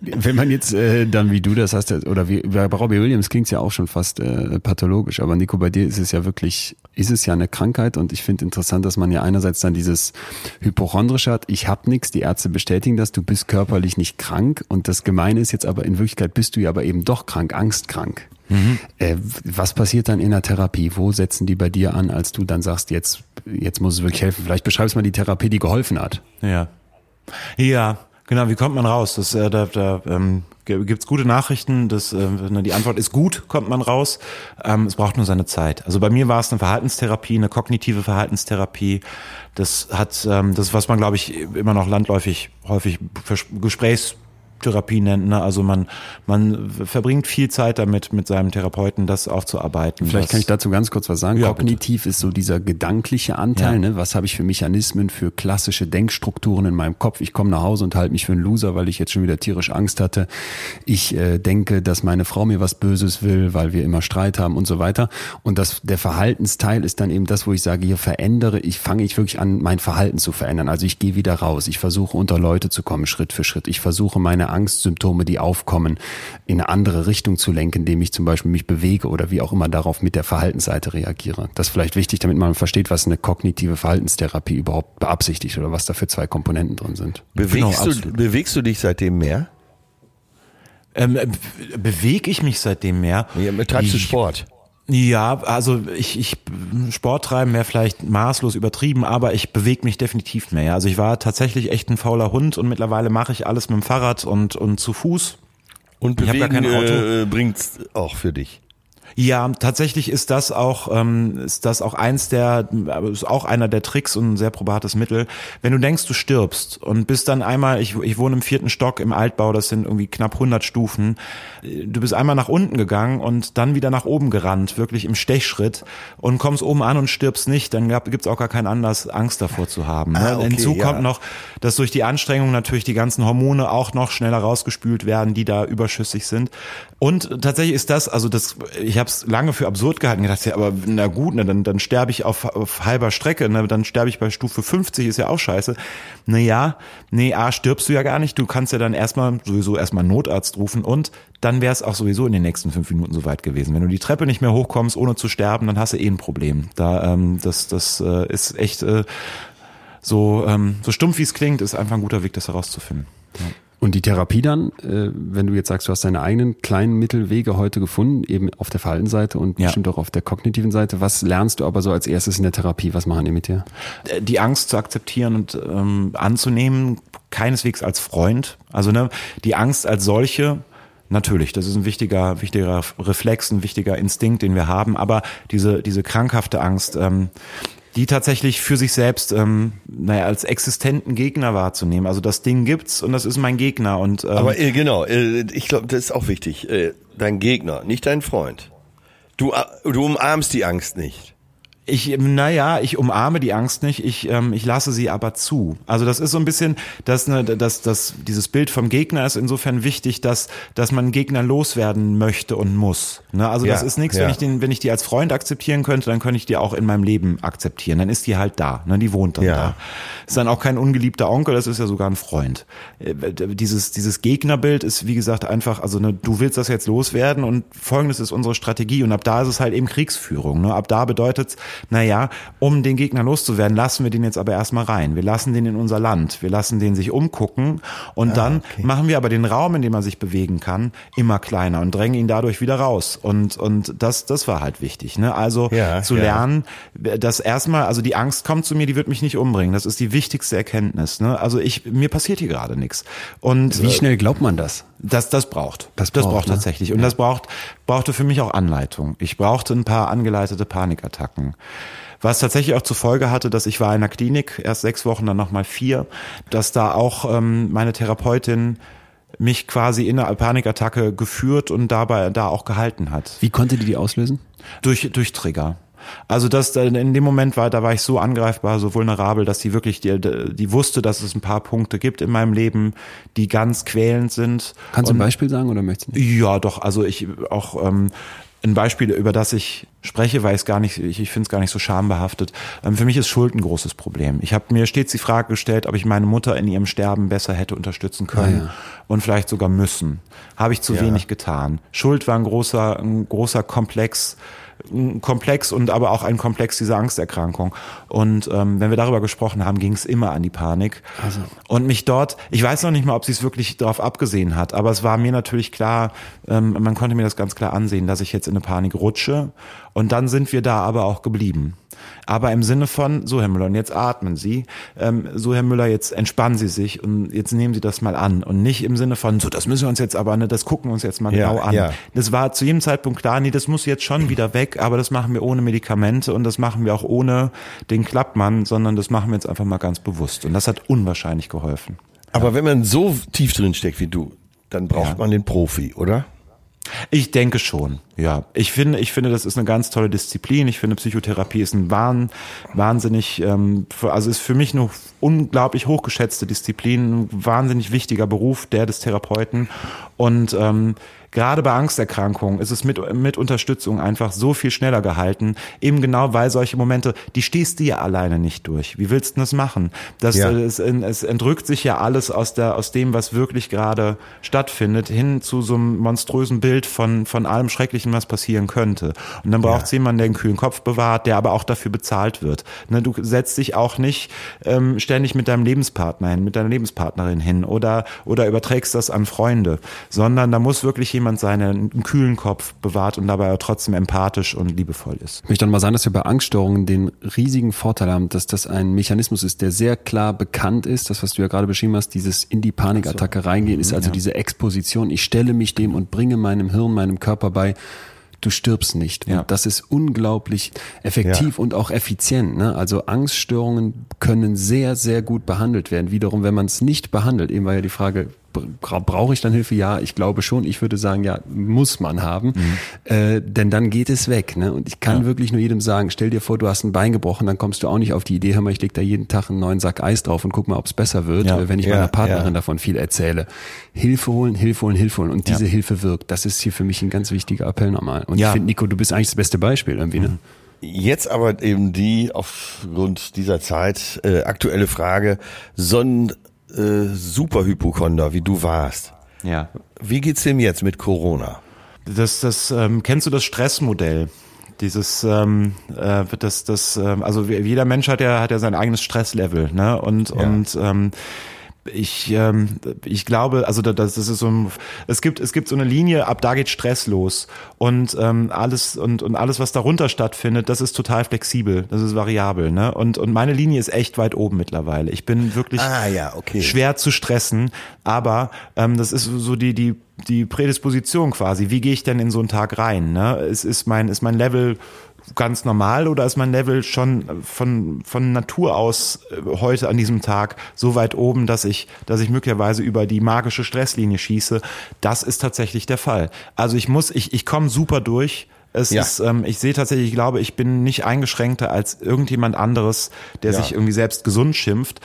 Wenn man jetzt äh, dann wie du das hast, oder wie bei Robbie Williams klingt es ja auch schon fast äh, pathologisch, aber Nico, bei dir ist es ja wirklich, ist es ja eine Krankheit und ich finde interessant, dass man ja einerseits dann dieses Hypochondrische hat, ich hab nichts, die Ärzte bestätigen das, du bist körperlich nicht krank und das Gemeine ist jetzt aber in Wirklichkeit bist du ja aber eben doch krank, angstkrank. Mhm. Äh, was passiert dann in der Therapie? Wo setzen die bei dir an, als du dann sagst, jetzt, jetzt muss es wirklich helfen? Vielleicht beschreibst du mal die Therapie, die geholfen hat. Ja. Ja, Genau, wie kommt man raus? Das, äh, da da ähm, gibt gute Nachrichten. Das, äh, die Antwort ist gut, kommt man raus. Ähm, es braucht nur seine Zeit. Also bei mir war es eine Verhaltenstherapie, eine kognitive Verhaltenstherapie. Das hat, ähm, das was man glaube ich immer noch landläufig häufig Gesprächs Therapie nennt. Ne? Also man, man verbringt viel Zeit damit, mit seinem Therapeuten das aufzuarbeiten. Vielleicht kann ich dazu ganz kurz was sagen. Ja, Kognitiv ist so dieser gedankliche Anteil. Ja. Ne? Was habe ich für Mechanismen, für klassische Denkstrukturen in meinem Kopf? Ich komme nach Hause und halte mich für einen Loser, weil ich jetzt schon wieder tierisch Angst hatte. Ich äh, denke, dass meine Frau mir was Böses will, weil wir immer Streit haben und so weiter. Und das, der Verhaltensteil ist dann eben das, wo ich sage, hier verändere, ich fange ich wirklich an, mein Verhalten zu verändern. Also ich gehe wieder raus. Ich versuche unter Leute zu kommen, Schritt für Schritt. Ich versuche meine Angstsymptome, die aufkommen, in eine andere Richtung zu lenken, indem ich zum Beispiel mich bewege oder wie auch immer darauf mit der Verhaltensseite reagiere. Das ist vielleicht wichtig, damit man versteht, was eine kognitive Verhaltenstherapie überhaupt beabsichtigt oder was da für zwei Komponenten drin sind. Bewegst, Genau, du, bewegst du dich seitdem mehr? Ähm, äh, bewege ich mich seitdem mehr? Ja, Treibst du Ich- Sport? Ja, also ich, ich Sport treiben wäre vielleicht maßlos übertrieben, aber ich bewege mich definitiv mehr. Also ich war tatsächlich echt ein fauler Hund und mittlerweile mache ich alles mit dem Fahrrad und, und zu Fuß. Und Ich hab gar bewegen kein Auto. äh, bringt's auch für dich. Ja, tatsächlich ist das auch ähm, ist das auch eins der äh, ist auch einer der Tricks und ein sehr probates Mittel. Wenn du denkst, du stirbst und bist dann einmal, ich, ich wohne im vierten Stock im Altbau, das sind irgendwie knapp 100 Stufen. äh, Du bist einmal nach unten gegangen und dann wieder nach oben gerannt, wirklich im Stechschritt und kommst oben an und stirbst nicht, dann gibt's auch gar keinen Anlass, Angst davor zu haben. Ne? Ah, okay, Hinzu ja. kommt noch, dass durch die Anstrengung natürlich die ganzen Hormone auch noch schneller rausgespült werden, die da überschüssig sind. Und tatsächlich ist das, also das, ich habe es lange für absurd gehalten, gedacht, ja, aber na gut, ne, dann, dann sterbe ich auf, auf halber Strecke, ne, dann sterbe ich bei Stufe 50, ist ja auch scheiße. Naja, nee, A, stirbst du ja gar nicht, du kannst ja dann erstmal sowieso erstmal Notarzt rufen und dann wäre es auch sowieso in den nächsten fünf Minuten soweit gewesen. Wenn du die Treppe nicht mehr hochkommst, ohne zu sterben, dann hast du eh ein Problem. Da, ähm, das, das äh, ist echt äh, so, ähm, so stumpf wie es klingt, ist einfach ein guter Weg, das herauszufinden. Und die Therapie dann, äh, wenn du jetzt sagst, du hast deine eigenen kleinen Mittelwege heute gefunden, eben auf der Verhaltensseite und Ja. bestimmt auch auf der kognitiven Seite. Was lernst du aber so als erstes in der Therapie? Was machen die mit dir? Äh, die Angst zu akzeptieren und ähm, anzunehmen, keineswegs als Freund. Also ne, die Angst als solche, natürlich, das ist ein wichtiger, wichtiger Reflex, ein wichtiger Instinkt, den wir haben, aber diese, diese krankhafte Angst, ähm, die tatsächlich für sich selbst ähm, naja, als existenten Gegner wahrzunehmen. Also das Ding gibt's und das ist mein Gegner. Und ähm, Aber äh, genau, äh, ich glaube, das ist auch wichtig. Äh, dein Gegner, nicht dein Freund. Du, äh, du umarmst die Angst nicht. Ich, naja, ich umarme die Angst nicht, ich, ähm, ich lasse sie aber zu. Also das ist so ein bisschen, dass, ne, dass, dass dieses Bild vom Gegner ist insofern wichtig, dass, dass man Gegner loswerden möchte und muss. Ne? Also das Ja, ist nichts, ja. wenn ich den, wenn ich die als Freund akzeptieren könnte, dann könnte ich die auch in meinem Leben akzeptieren. Dann ist die halt da, ne? die wohnt dann Ja. da. Ist dann auch kein ungeliebter Onkel, das ist ja sogar ein Freund. Äh, Dieses, dieses Gegnerbild ist, wie gesagt, einfach, also ne, du willst das jetzt loswerden und folgendes ist unsere Strategie und ab da ist es halt eben Kriegsführung. Ne? Ab da bedeutet naja, um den Gegner loszuwerden, lassen wir den jetzt aber erstmal rein. Wir lassen den in unser Land. Wir lassen den sich umgucken und dann machen wir aber den Raum, in dem er sich bewegen kann, immer kleiner und drängen ihn dadurch wieder raus. Und, und das, das war halt wichtig. Ne? Also Ja, zu ja. lernen, dass erstmal, also die Angst kommt zu mir, die wird mich nicht umbringen. Das ist die wichtigste Erkenntnis. Ne? Also ich, mir passiert hier gerade nichts. Und Wie schnell glaubt man das? Das, das braucht. Das das braucht, braucht ne? tatsächlich. Und das braucht, brauchte für mich auch Anleitung. Ich brauchte ein paar angeleitete Panikattacken. Was tatsächlich auch zur Folge hatte, dass ich war in der Klinik, erst sechs Wochen, dann nochmal vier, dass da auch ähm, meine Therapeutin mich quasi in einer Panikattacke geführt und dabei da auch gehalten hat. Wie konnte die die auslösen? Durch, durch Trigger. Also das in dem Moment war, da war ich so angreifbar, so vulnerabel, dass sie wirklich die, die wusste, dass es ein paar Punkte gibt in meinem Leben, die ganz quälend sind. Kannst du ein Beispiel sagen oder möchtest du nicht? ja, doch. Also ich auch ähm, ein Beispiel, über das ich spreche, weil ich es gar nicht, ich, ich finde es gar nicht so schambehaftet. Ähm, für mich ist Schuld ein großes Problem. Ich habe mir stets die Frage gestellt, ob ich meine Mutter in ihrem Sterben besser hätte unterstützen können Ah, ja. und vielleicht sogar müssen. Habe ich zu wenig getan. Schuld war ein großer, ein großer Komplex, Komplex und aber auch ein Komplex dieser Angsterkrankung. Und ähm, wenn wir darüber gesprochen haben, ging es immer an die Panik. Und mich dort, ich weiß noch nicht mal, ob sie es wirklich darauf abgesehen hat, aber es war mir natürlich klar, ähm, man konnte mir das ganz klar ansehen, dass ich jetzt in eine Panik rutsche. Und dann sind wir da aber auch geblieben. Aber im Sinne von, so Herr Müller, und jetzt atmen Sie, ähm, so Herr Müller, jetzt entspannen Sie sich und jetzt nehmen Sie das mal an. Und nicht im Sinne von, so das müssen wir uns jetzt aber, ne, das gucken wir uns jetzt mal Ja, genau an. ja. Das war zu jedem Zeitpunkt klar, nee, das muss jetzt schon wieder weg, aber das machen wir ohne Medikamente und das machen wir auch ohne den Klappmann, sondern das machen wir jetzt einfach mal ganz bewusst. Und das hat unwahrscheinlich geholfen. Aber wenn man so tief drin steckt wie du, dann braucht Ja. man den Profi, oder? Ich denke schon, ja. Ich finde, ich finde, das ist eine ganz tolle Disziplin. Ich finde, Psychotherapie ist ein wahn, wahnsinnig, ähm, also ist für mich eine unglaublich hochgeschätzte Disziplin, ein wahnsinnig wichtiger Beruf, der des Therapeuten. Und ähm, gerade bei Angsterkrankungen ist es mit, mit Unterstützung einfach so viel schneller gehalten. Eben genau, weil solche Momente, die stehst du ja alleine nicht durch. Wie willst du das machen? Das, Ja. äh, es, es entrückt sich ja alles aus der, aus dem, was wirklich gerade stattfindet, hin zu so einem monströsen Bild von, von allem Schrecklichen, was passieren könnte. Und dann braucht es jemanden, der einen kühlen Kopf bewahrt, der aber auch dafür bezahlt wird. Ne, du setzt dich auch nicht ähm, ständig mit deinem Lebenspartner hin, mit deiner Lebenspartnerin hin oder, oder überträgst das an Freunde, sondern da muss wirklich jemand sein, der einen kühlen Kopf bewahrt und dabei trotzdem empathisch und liebevoll ist. Ich möchte dann mal sagen, dass wir bei Angststörungen den riesigen Vorteil haben, dass das ein Mechanismus ist, der sehr klar bekannt ist. Das, was du ja gerade beschrieben hast, dieses in die Panikattacke reingehen, ist also diese Exposition. Ich stelle mich dem und bringe meinem Hirn, meinem Körper bei, du stirbst nicht. Ja. Und das ist unglaublich effektiv und auch effizient. Ne? Also Angststörungen können sehr, sehr gut behandelt werden. Wiederum, wenn man es nicht behandelt, eben war ja die Frage, brauche ich dann Hilfe? Ja, ich glaube schon. Ich würde sagen, ja, muss man haben. Äh, denn dann geht es weg. Ne? Und ich kann wirklich nur jedem sagen, stell dir vor, du hast ein Bein gebrochen, dann kommst du auch nicht auf die Idee, hör mal, ich leg da jeden Tag einen neuen Sack Eis drauf und guck mal, ob es besser wird, Ja. äh, wenn ich Ja, meiner Partnerin ja. davon viel erzähle. Hilfe holen, Hilfe holen, Hilfe holen. Und diese Hilfe wirkt. Das ist hier für mich ein ganz wichtiger Appell nochmal. Und Ja. ich finde, Nico, du bist eigentlich das beste Beispiel irgendwie. Ne? Jetzt aber eben die aufgrund dieser Zeit äh, aktuelle Frage, so ein äh, Superhypochonder, wie du warst, Ja. wie geht's dem jetzt mit Corona? Das, das, ähm, kennst du das Stressmodell? Dieses, ähm, äh, das, das, ähm, also jeder Mensch hat ja, hat ja sein eigenes Stresslevel, ne? Und, und ähm, ich, ähm, ich glaube, also da- das, das ist so ein, es gibt, es gibt so eine Linie, ab da geht Stress los und ähm, alles und, und alles, was darunter stattfindet, das ist total flexibel, das ist variabel, ne? Und, und meine Linie ist echt weit oben mittlerweile. Ich bin wirklich Ah, ja, okay. schwer zu stressen, aber ähm, das ist so die die die Prädisposition quasi. Wie gehe ich denn in so einen Tag rein? Ne? Ist, ist mein ist mein Level ganz normal oder ist mein Level schon von von Natur aus äh, heute an diesem Tag so weit oben, dass ich dass ich möglicherweise über die magische Stresslinie schieße? Das ist tatsächlich der Fall. Also ich muss ich ich komme super durch. Es Ja. ist, ähm, ich sehe tatsächlich, ich glaube, ich bin nicht eingeschränkter als irgendjemand anderes, der Ja. sich irgendwie selbst gesund schimpft.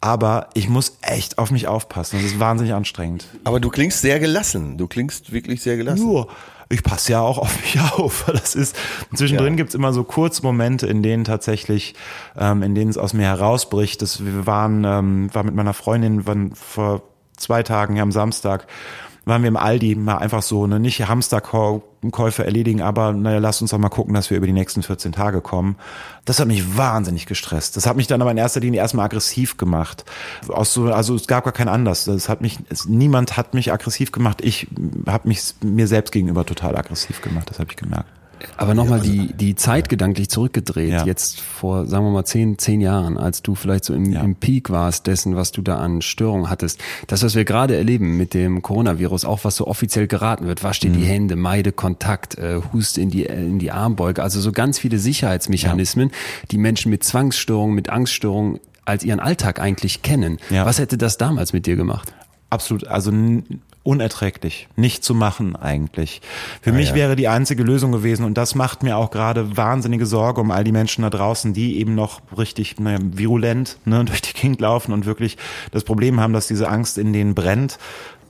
Aber ich muss echt auf mich aufpassen. Das ist wahnsinnig anstrengend. Aber du klingst sehr gelassen. Du klingst wirklich sehr gelassen. Nur, ich passe ja auch auf mich auf. Das ist zwischendrin Ja. gibt's immer so Kurzmomente, in denen tatsächlich, ähm, in denen es aus mir herausbricht. Das, wir waren, ähm, war mit meiner Freundin waren vor zwei Tagen ja, am Samstag waren wir im Aldi mal einfach so, ne, nicht Hamsterkäufe erledigen, aber naja, lass uns doch mal gucken, dass wir über die nächsten 14 Tage kommen. Das hat mich wahnsinnig gestresst. Das hat mich dann aber in erster Linie erstmal aggressiv gemacht. Aus so, also es gab gar keinen Anlass. Das hat mich, es, niemand hat mich aggressiv gemacht. Ich habe mich mir selbst gegenüber total aggressiv gemacht. Das habe ich gemerkt. Aber nochmal die, die Zeit gedanklich zurückgedreht, Ja. jetzt vor, sagen wir mal, zehn, zehn Jahren, als du vielleicht so im, Ja. im Peak warst dessen, was du da an Störungen hattest. Das, was wir gerade erleben mit dem Coronavirus, auch was so offiziell geraten wird, wasch dir Mhm. die Hände, meide Kontakt, äh, huste in die, in die Armbeuge, also so ganz viele Sicherheitsmechanismen, die Menschen mit Zwangsstörungen, mit Angststörungen als ihren Alltag eigentlich kennen. Ja. Was hätte das damals mit dir gemacht? Absolut, also unerträglich, nicht zu machen eigentlich. Für mich wäre die einzige Lösung gewesen und das macht mir auch gerade wahnsinnige Sorge um all die Menschen da draußen, die eben noch richtig naja, virulent ne, durch die Gegend laufen und wirklich das Problem haben, dass diese Angst in denen brennt.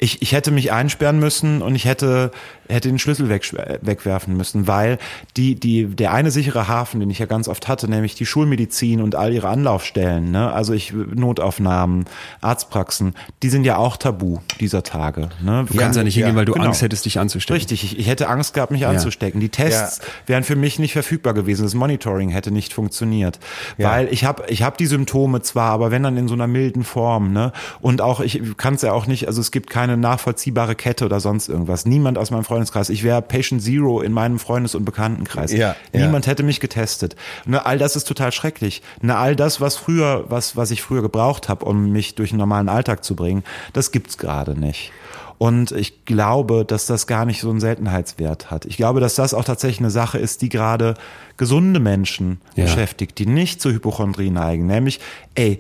Ich, ich hätte mich einsperren müssen und ich hätte, hätte den Schlüssel weg, wegwerfen müssen, weil die, die, der eine sichere Hafen, den ich ja ganz oft hatte, nämlich die Schulmedizin und all ihre Anlaufstellen, ne, also ich, Notaufnahmen, Arztpraxen, die sind ja auch tabu dieser Tage. Ne? Du kannst ja nicht hingehen, weil du genau. Angst hättest, dich anzustecken. Richtig, ich, ich hätte Angst gehabt, mich anzustecken. Die Tests wären für mich nicht verfügbar gewesen. Das Monitoring hätte nicht funktioniert, Ja. weil ich habe ich hab die Symptome zwar, aber wenn dann in so einer milden Form, ne? Und auch ich kann es ja auch nicht, also es gibt keine nachvollziehbare Kette oder sonst irgendwas. Niemand aus meinem Freundeskreis. Ich wäre Patient Zero in meinem Freundes- und Bekanntenkreis. Ja, ja. Niemand hätte mich getestet. Ne, all das ist total schrecklich. Ne, all das, was früher, was was ich früher gebraucht habe, um mich durch einen normalen Alltag zu bringen, das gibt's gerade nicht. Und ich glaube, dass das gar nicht so einen Seltenheitswert hat. Ich glaube, dass das auch tatsächlich eine Sache ist, die gerade gesunde Menschen Ja. beschäftigt, die nicht zur Hypochondrie neigen. Nämlich, ey,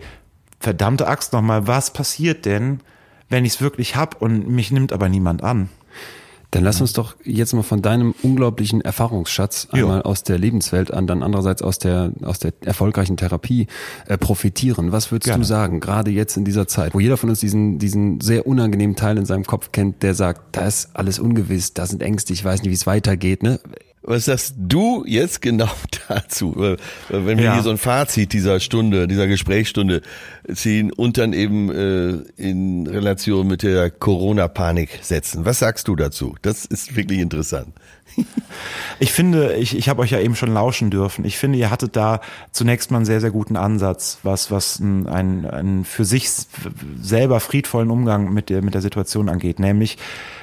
verdammte Axt nochmal, was passiert denn, wenn ich es wirklich hab und mich nimmt aber niemand an. Dann lass uns doch jetzt mal von deinem unglaublichen Erfahrungsschatz Jo. einmal aus der Lebenswelt an, dann andererseits aus der, aus der erfolgreichen Therapie äh, profitieren. Was würdest Gerne. du sagen, gerade jetzt in dieser Zeit, wo jeder von uns diesen, diesen sehr unangenehmen Teil in seinem Kopf kennt, der sagt, da ist alles ungewiss, da sind Ängste, ich weiß nicht, wie es weitergeht, ne? Was sagst du jetzt genau dazu, wenn wir Ja. hier so ein Fazit dieser Stunde, dieser Gesprächsstunde ziehen und dann eben äh, in Relation mit der Corona-Panik setzen? Was sagst du dazu? Das ist wirklich interessant. Ich finde, ich, ich habe euch ja eben schon lauschen dürfen. Ich finde, ihr hattet da zunächst mal einen sehr, sehr guten Ansatz, was, was ein, ein, ein für sich selber friedvollen Umgang mit der, mit der Situation angeht. Nämlich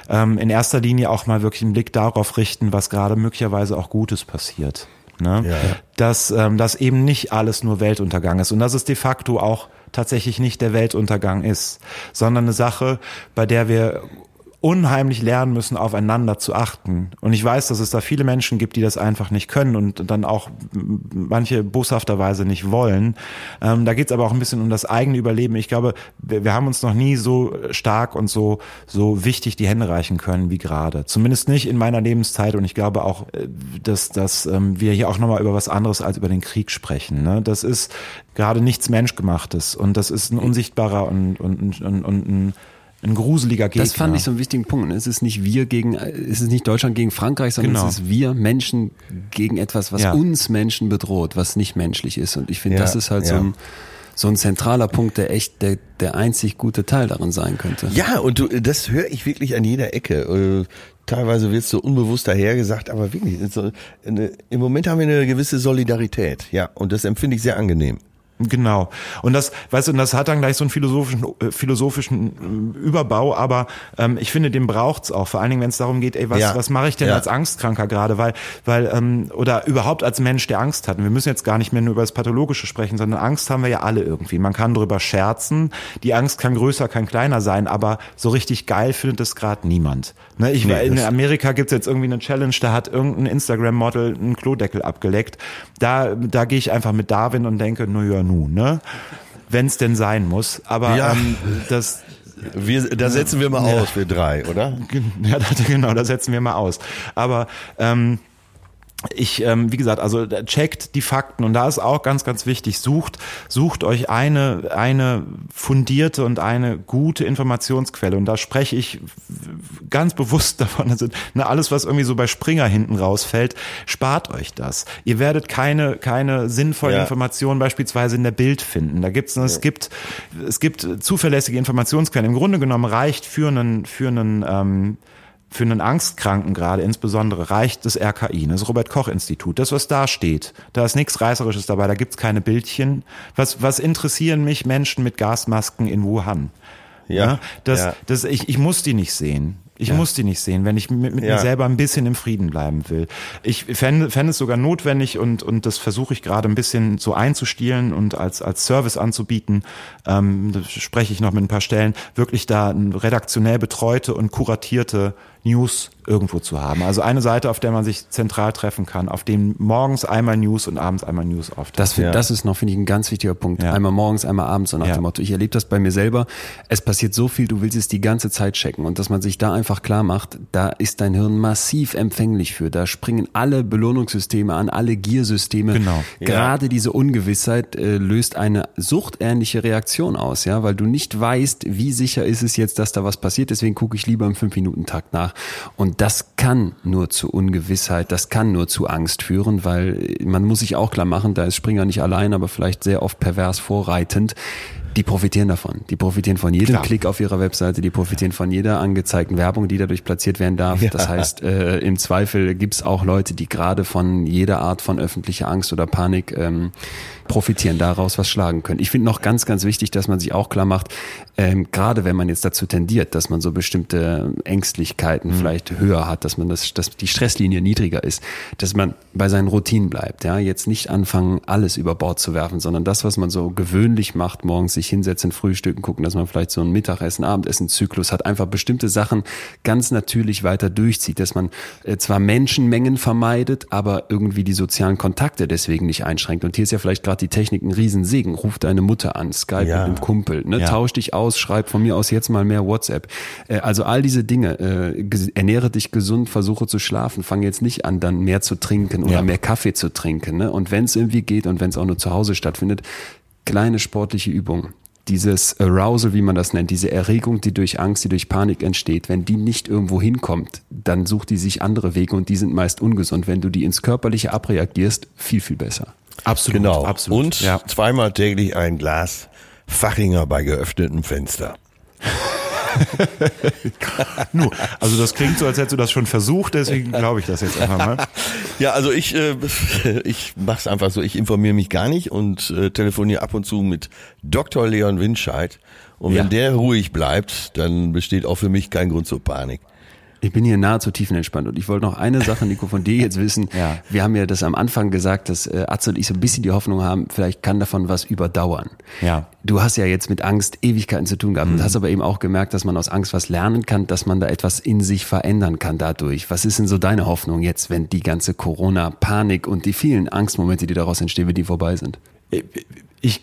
ähm, in erster Linie auch mal wirklich einen Blick darauf richten, was gerade möglicherweise auch Gutes passiert. Ne? Ja. Dass, ähm, dass eben nicht alles nur Weltuntergang ist und dass es de facto auch tatsächlich nicht der Weltuntergang ist, sondern eine Sache, bei der wir unheimlich lernen müssen, aufeinander zu achten. Und ich weiß, dass es da viele Menschen gibt, die das einfach nicht können und dann auch manche boshafterweise nicht wollen. Ähm, da geht es aber auch ein bisschen um das eigene Überleben. Ich glaube, wir, wir haben uns noch nie so stark und so, so wichtig die Hände reichen können wie gerade. Zumindest nicht in meiner Lebenszeit. Und ich glaube auch, äh, dass, dass ähm, wir hier auch nochmal über was anderes als über den Krieg sprechen. Ne? Das ist gerade nichts Menschgemachtes. Und das ist ein unsichtbarer und, und, und, und ein ein gruseliger Gegner. Das fand ich so einen wichtigen Punkt. Es ist nicht wir gegen, es ist nicht Deutschland gegen Frankreich, sondern Genau. es ist wir Menschen gegen etwas, was Ja. uns Menschen bedroht, was nicht menschlich ist. Und ich finde, Ja, das ist halt so ja. ein, so ein zentraler Punkt, der echt der, der einzig gute Teil darin sein könnte. Ja, und du, das höre ich wirklich an jeder Ecke. Äh, Teilweise wird es so unbewusst dahergesagt, aber wirklich, so eine, im Moment haben wir eine gewisse Solidarität. Ja, und das empfinde ich sehr angenehm. Genau. Und das, weißt du, und das hat dann gleich so einen philosophischen, äh, philosophischen äh, Überbau, aber ähm, ich finde, den braucht's auch. Vor allen Dingen, wenn es darum geht, ey, was, Ja. was mache ich denn Ja. als Angstkranker gerade? Weil, weil, ähm, oder überhaupt als Mensch, der Angst hat. Und wir müssen jetzt gar nicht mehr nur über das Pathologische sprechen, sondern Angst haben wir ja alle irgendwie. Man kann drüber scherzen. Die Angst kann größer, kann kleiner sein, aber so richtig geil findet es gerade niemand. Ne, ich, Nee, in Amerika gibt's jetzt irgendwie eine Challenge, da hat irgendein Instagram-Model einen Klodeckel abgeleckt. Da, da gehe ich einfach mit Darwin und denke, na ja, nun, ne? Wenn es denn sein muss. Aber Ja. ähm, das, Wir, da setzen wir mal aus, wir drei, oder? ja, genau, da setzen wir mal aus. Aber ähm, ich, ähm, wie gesagt, also checkt die Fakten und da ist auch ganz, ganz wichtig, sucht, sucht euch eine, eine fundierte und eine gute Informationsquelle und da spreche ich ganz bewusst davon, also ne, alles, was irgendwie so bei Springer hinten rausfällt, spart euch das. Ihr werdet keine, keine sinnvolle Ja. Information beispielsweise in der Bild finden. Da gibt's, es gibt, es gibt zuverlässige Informationsquellen. Im Grunde genommen reicht für einen, für einen, ähm, für einen Angstkranken gerade insbesondere reicht das RKI, ne, das Robert-Koch-Institut. Das, was da steht, da ist nichts Reißerisches dabei, da gibt's keine Bildchen. Was, was interessieren mich Menschen mit Gasmasken in Wuhan? Ja, das, ja. das, ich, ich muss die nicht sehen. Ich muss die nicht sehen, wenn ich mit, mit Ja. mir selber ein bisschen im Frieden bleiben will. Ich fände, fände es sogar notwendig und, und das versuche ich gerade ein bisschen so einzustielen und als, als Service anzubieten, ähm, da spreche ich noch mit ein paar Stellen, wirklich da ein redaktionell betreute und kuratierte News irgendwo zu haben. Also eine Seite, auf der man sich zentral treffen kann, auf dem morgens einmal News und abends einmal News auftaucht. Das, Ja. das ist noch, finde ich, ein ganz wichtiger Punkt. Ja. Einmal morgens, einmal abends, so nach Ja. dem Motto. Ich erlebe das bei mir selber. Es passiert so viel, du willst es die ganze Zeit checken. Und dass man sich da einfach klar macht, da ist dein Hirn massiv empfänglich für. Da springen alle Belohnungssysteme an, alle Giersysteme. Genau. Gerade diese Ungewissheit äh, löst eine suchtähnliche Reaktion aus, ja, weil du nicht weißt, wie sicher ist es jetzt, dass da was passiert. Deswegen gucke ich lieber im Fünf-Minuten-Takt nach. Und das kann nur zu Ungewissheit, das kann nur zu Angst führen, weil man muss sich auch klar machen, da ist Springer nicht allein, aber vielleicht sehr oft pervers vorreitend. Die profitieren davon. Die profitieren von jedem Klar. Klick auf ihrer Webseite, die profitieren von jeder angezeigten Werbung, die dadurch platziert werden darf. Das heißt, äh, im Zweifel gibt's auch Leute, die gerade von jeder Art von öffentlicher Angst oder Panik ähm, profitieren, daraus was schlagen können. Ich finde noch ganz, ganz wichtig, dass man sich auch klar macht, ähm, gerade wenn man jetzt dazu tendiert, dass man so bestimmte Ängstlichkeiten vielleicht höher hat, dass man das, dass die Stresslinie niedriger ist, dass man bei seinen Routinen bleibt, ja, jetzt nicht anfangen, alles über Bord zu werfen, sondern das, was man so gewöhnlich macht, morgens sich hinsetzen, frühstücken, gucken, dass man vielleicht so ein Mittagessen, Abendessen-Zyklus hat, einfach bestimmte Sachen ganz natürlich weiter durchzieht, dass man äh, zwar Menschenmengen vermeidet, aber irgendwie die sozialen Kontakte deswegen nicht einschränkt. Und hier ist ja vielleicht gerade die Technik ein Riesensegen. Ruf deine Mutter an, Skype Ja. mit einem Kumpel, ne? Ja. tausch dich aus, schreib von mir aus jetzt mal mehr WhatsApp. Äh, also all diese Dinge, äh, ernähre dich gesund, versuche zu schlafen, fang jetzt nicht an, dann mehr zu trinken oder Ja. mehr Kaffee zu trinken. Ne? Und wenn es irgendwie geht und wenn es auch nur zu Hause stattfindet, kleine sportliche Übungen. Dieses Arousal, wie man das nennt, diese Erregung, die durch Angst, die durch Panik entsteht, wenn die nicht irgendwo hinkommt, dann sucht die sich andere Wege und die sind meist ungesund. Wenn du die ins Körperliche abreagierst, viel, viel besser. Absolut, Genau. absolut. Und ja. zweimal täglich ein Glas Fachinger bei geöffnetem Fenster. Nu, also das klingt so, als hättest du das schon versucht, deswegen glaube ich das jetzt einfach mal. Ja, also ich, äh, ich mach's einfach so, ich informiere mich gar nicht und äh, telefoniere ab und zu mit Dr. Leon Winscheid. Und Ja. wenn der ruhig bleibt, dann besteht auch für mich kein Grund zur Panik. Ich bin hier nahezu tiefenentspannt und ich wollte noch eine Sache, Nico, von dir jetzt wissen. Ja. Wir haben ja das am Anfang gesagt, dass äh, Atze und ich so ein bisschen die Hoffnung haben, vielleicht kann davon was überdauern. Ja. Du hast ja jetzt mit Angst Ewigkeiten zu tun gehabt Mhm. und hast aber eben auch gemerkt, dass man aus Angst was lernen kann, dass man da etwas in sich verändern kann dadurch. Was ist denn so deine Hoffnung jetzt, wenn die ganze Corona-Panik und die vielen Angstmomente, die daraus entstehen, wenn die vorbei sind? Ich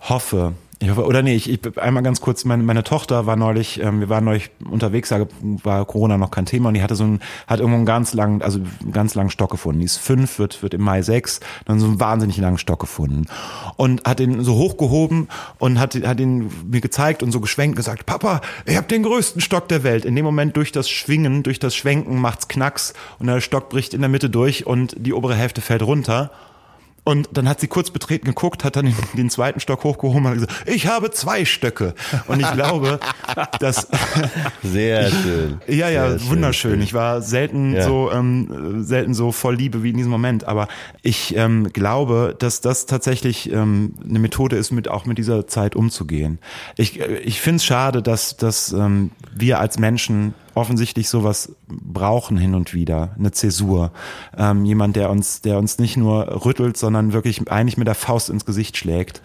hoffe, ich hoffe, oder nee, ich, ich einmal ganz kurz, meine, meine Tochter war neulich, ähm, wir waren neulich unterwegs, da war Corona noch kein Thema und die hatte so einen, hat irgendwo einen ganz langen, also einen ganz langen Stock gefunden. Die ist fünf, wird, wird im Mai sechs, dann so einen wahnsinnig langen Stock gefunden. Und hat den so hochgehoben und hat, hat ihn mir gezeigt und so geschwenkt und gesagt, Papa, ich habe den größten Stock der Welt. In dem Moment durch das Schwingen, durch das Schwenken macht's Knacks und der Stock bricht in der Mitte durch und die obere Hälfte fällt runter. Und dann hat sie kurz betreten geguckt, hat dann den, den zweiten Stock hochgehoben und hat gesagt, ich habe zwei Stöcke. Und ich glaube, dass Sehr schön. ja, ja, Sehr schön. wunderschön. Ich war selten Ja. so ähm, selten so voll Liebe wie in diesem Moment. Aber ich ähm, glaube, dass das tatsächlich ähm, eine Methode ist, mit auch mit dieser Zeit umzugehen. Ich äh, ich finde es schade, dass dass ähm, wir als Menschen offensichtlich sowas brauchen hin und wieder, eine Zäsur, ähm, jemand, der uns, der uns nicht nur rüttelt, sondern wirklich eigentlich mit der Faust ins Gesicht schlägt.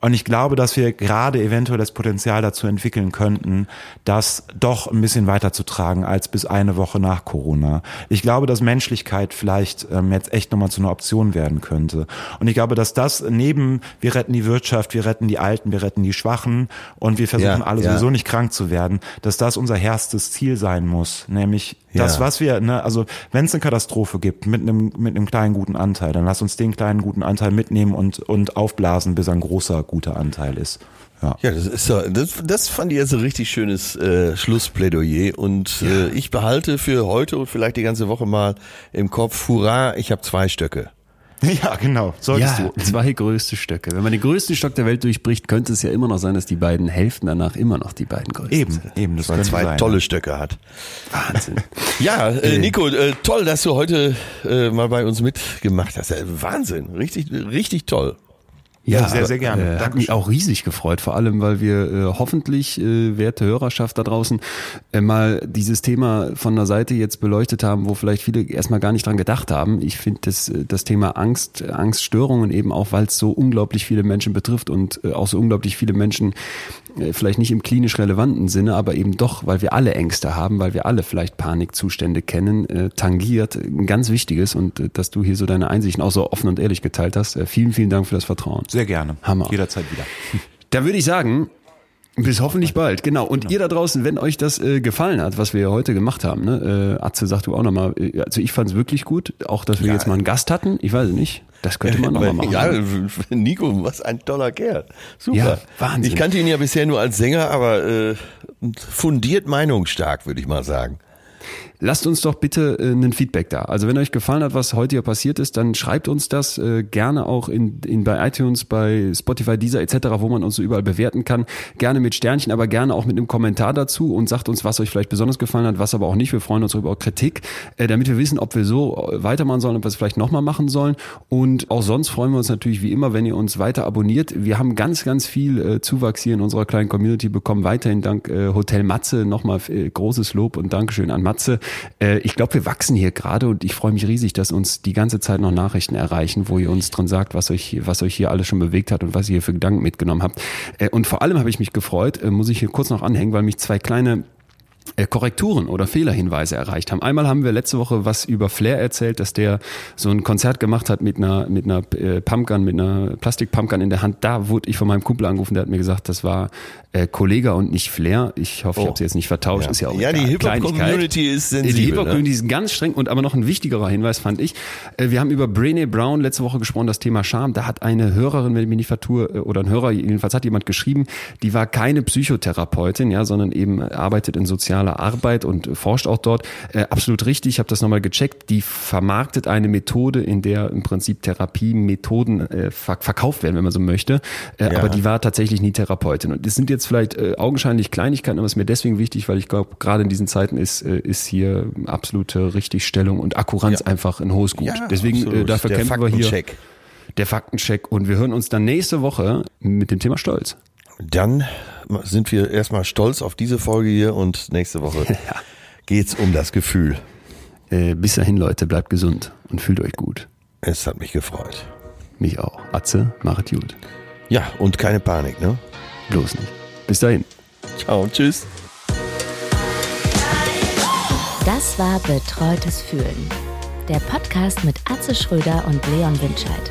Und ich glaube, dass wir gerade eventuell das Potenzial dazu entwickeln könnten, das doch ein bisschen weiterzutragen als bis eine Woche nach Corona. Ich glaube, dass Menschlichkeit vielleicht ähm, jetzt echt nochmal zu einer Option werden könnte. Und ich glaube, dass das neben, wir retten die Wirtschaft, wir retten die Alten, wir retten die Schwachen und wir versuchen Ja, alle ja. sowieso nicht krank zu werden, dass das unser herstes Ziel sein muss. Nämlich das, Ja. was wir, ne, also wenn es eine Katastrophe gibt mit einem, mit einem kleinen guten Anteil, dann lass uns den kleinen guten Anteil mitnehmen und, und aufblasen, bis ein großer guter Anteil ist. Ja. Ja, das ist so, das, das fand ich jetzt ein richtig schönes äh, Schlussplädoyer und äh, ich behalte für heute und vielleicht die ganze Woche mal im Kopf, hurra, ich habe zwei Stöcke. Ja, genau. Solltest ja, du. zwei größte Stöcke. Wenn man den größten Stock der Welt durchbricht, könnte es ja immer noch sein, dass die beiden Hälften danach immer noch die beiden größten Eben, sind. eben, das Man zwei sein. tolle Stöcke hat. Wahnsinn. Ja, äh, Nico, äh, toll, dass du heute äh, mal bei uns mitgemacht hast. Äh, Wahnsinn, richtig, richtig toll. Ja, sehr, sehr gerne. Äh, hat mich auch riesig gefreut, vor allem, weil wir äh, hoffentlich, äh, werte Hörerschaft da draußen, äh, mal dieses Thema von der Seite jetzt beleuchtet haben, wo vielleicht viele erstmal gar nicht dran gedacht haben. Ich finde das, äh, das Thema Angst, Angststörungen eben auch, weil es so unglaublich viele Menschen betrifft und äh, auch so unglaublich viele Menschen äh, vielleicht nicht im klinisch relevanten Sinne, aber eben doch, weil wir alle Ängste haben, weil wir alle vielleicht Panikzustände kennen, äh, tangiert. Ein ganz wichtiges und äh, dass du hier so deine Einsichten auch so offen und ehrlich geteilt hast. Äh, vielen, vielen Dank für das Vertrauen. Sehr gerne. Hammer. Jederzeit wieder. Da würde ich sagen, bis hoffentlich bald. Genau. Und ihr da draußen, wenn euch das äh, gefallen hat, was wir heute gemacht haben, ne? Äh, Atze, sag du auch nochmal, äh, also ich fand es wirklich gut, auch dass wir Ja. jetzt mal einen Gast hatten. Ich weiß es nicht. Das könnte man nochmal machen. ja? Nico, was ein toller Kerl. Super. Ja, Wahnsinn. Ich kannte ihn ja bisher nur als Sänger, aber äh, fundiert meinungsstark, würde ich mal sagen. Lasst uns doch bitte äh, ein Feedback da. Also wenn euch gefallen hat, was heute hier passiert ist, dann schreibt uns das äh, gerne auch in, in bei iTunes, bei Spotify, Deezer etc., wo man uns so überall bewerten kann. Gerne mit Sternchen, aber gerne auch mit einem Kommentar dazu und sagt uns, was euch vielleicht besonders gefallen hat, was aber auch nicht. Wir freuen uns über Kritik, äh, damit wir wissen, ob wir so äh, weitermachen sollen, ob wir es vielleicht nochmal machen sollen. Und auch sonst freuen wir uns natürlich wie immer, wenn ihr uns weiter abonniert. Wir haben ganz, ganz viel äh, Zuwachs hier in unserer kleinen Community bekommen. Weiterhin dank äh, Hotel Matze nochmal äh, großes Lob und Dankeschön an Matze. Äh, ich glaube, wir wachsen hier gerade und ich freue mich riesig, dass uns die ganze Zeit noch Nachrichten erreichen, wo ihr uns drin sagt, was euch, was euch hier alles schon bewegt hat und was ihr hier für Gedanken mitgenommen habt. Äh, und vor allem habe ich mich gefreut, äh, muss ich hier kurz noch anhängen, weil mich zwei kleine Korrekturen oder Fehlerhinweise erreicht haben. Einmal haben wir letzte Woche was über Flair erzählt, dass der so ein Konzert gemacht hat mit einer mit einer äh, Pumpgun, mit einer Plastikpumpgun in der Hand. Da wurde ich von meinem Kumpel angerufen, der hat mir gesagt, das war äh, Kollega und nicht Flair. Ich hoffe, ich Oh. habe sie jetzt nicht vertauscht. Ja. Ist ja auch Ja, die. Hip-Hop-Community ist sensibel, Die Hip-Hop-Community ne? ist ganz streng und aber noch ein wichtigerer Hinweis fand ich. Äh, wir haben über Brené Brown letzte Woche gesprochen, das Thema Scham. Da hat eine Hörerin, wenn ich mich nicht vertue, äh, oder ein Hörer, jedenfalls hat jemand geschrieben, die war keine Psychotherapeutin, ja, sondern eben arbeitet in sozialer Arbeit und forscht auch dort. Äh, absolut richtig, ich habe das nochmal gecheckt. Die vermarktet eine Methode, in der im Prinzip Therapiemethoden äh, verk verkauft werden, wenn man so möchte. Äh, Ja. Aber die war tatsächlich nie Therapeutin. Und das sind jetzt vielleicht äh, augenscheinlich Kleinigkeiten, aber es ist mir deswegen wichtig, weil ich glaube, gerade in diesen Zeiten ist, äh, ist hier absolute Richtigstellung und Akkuranz Ja. einfach ein hohes Gut. Ja, deswegen äh, dafür Der kämpfen wir hier. Faktencheck. Der Faktencheck. Und wir hören uns dann nächste Woche mit dem Thema Stolz. Dann sind wir erstmal stolz auf diese Folge hier und nächste Woche geht's um das Gefühl. Äh, bis dahin, Leute, bleibt gesund und fühlt euch gut. Es hat mich gefreut. Mich auch. Atze, machet gut. Ja, und keine Panik, ne? Bloß nicht. Bis dahin. Ciao, tschüss. Das war Betreutes Fühlen. Der Podcast mit Atze Schröder und Leon Winscheid.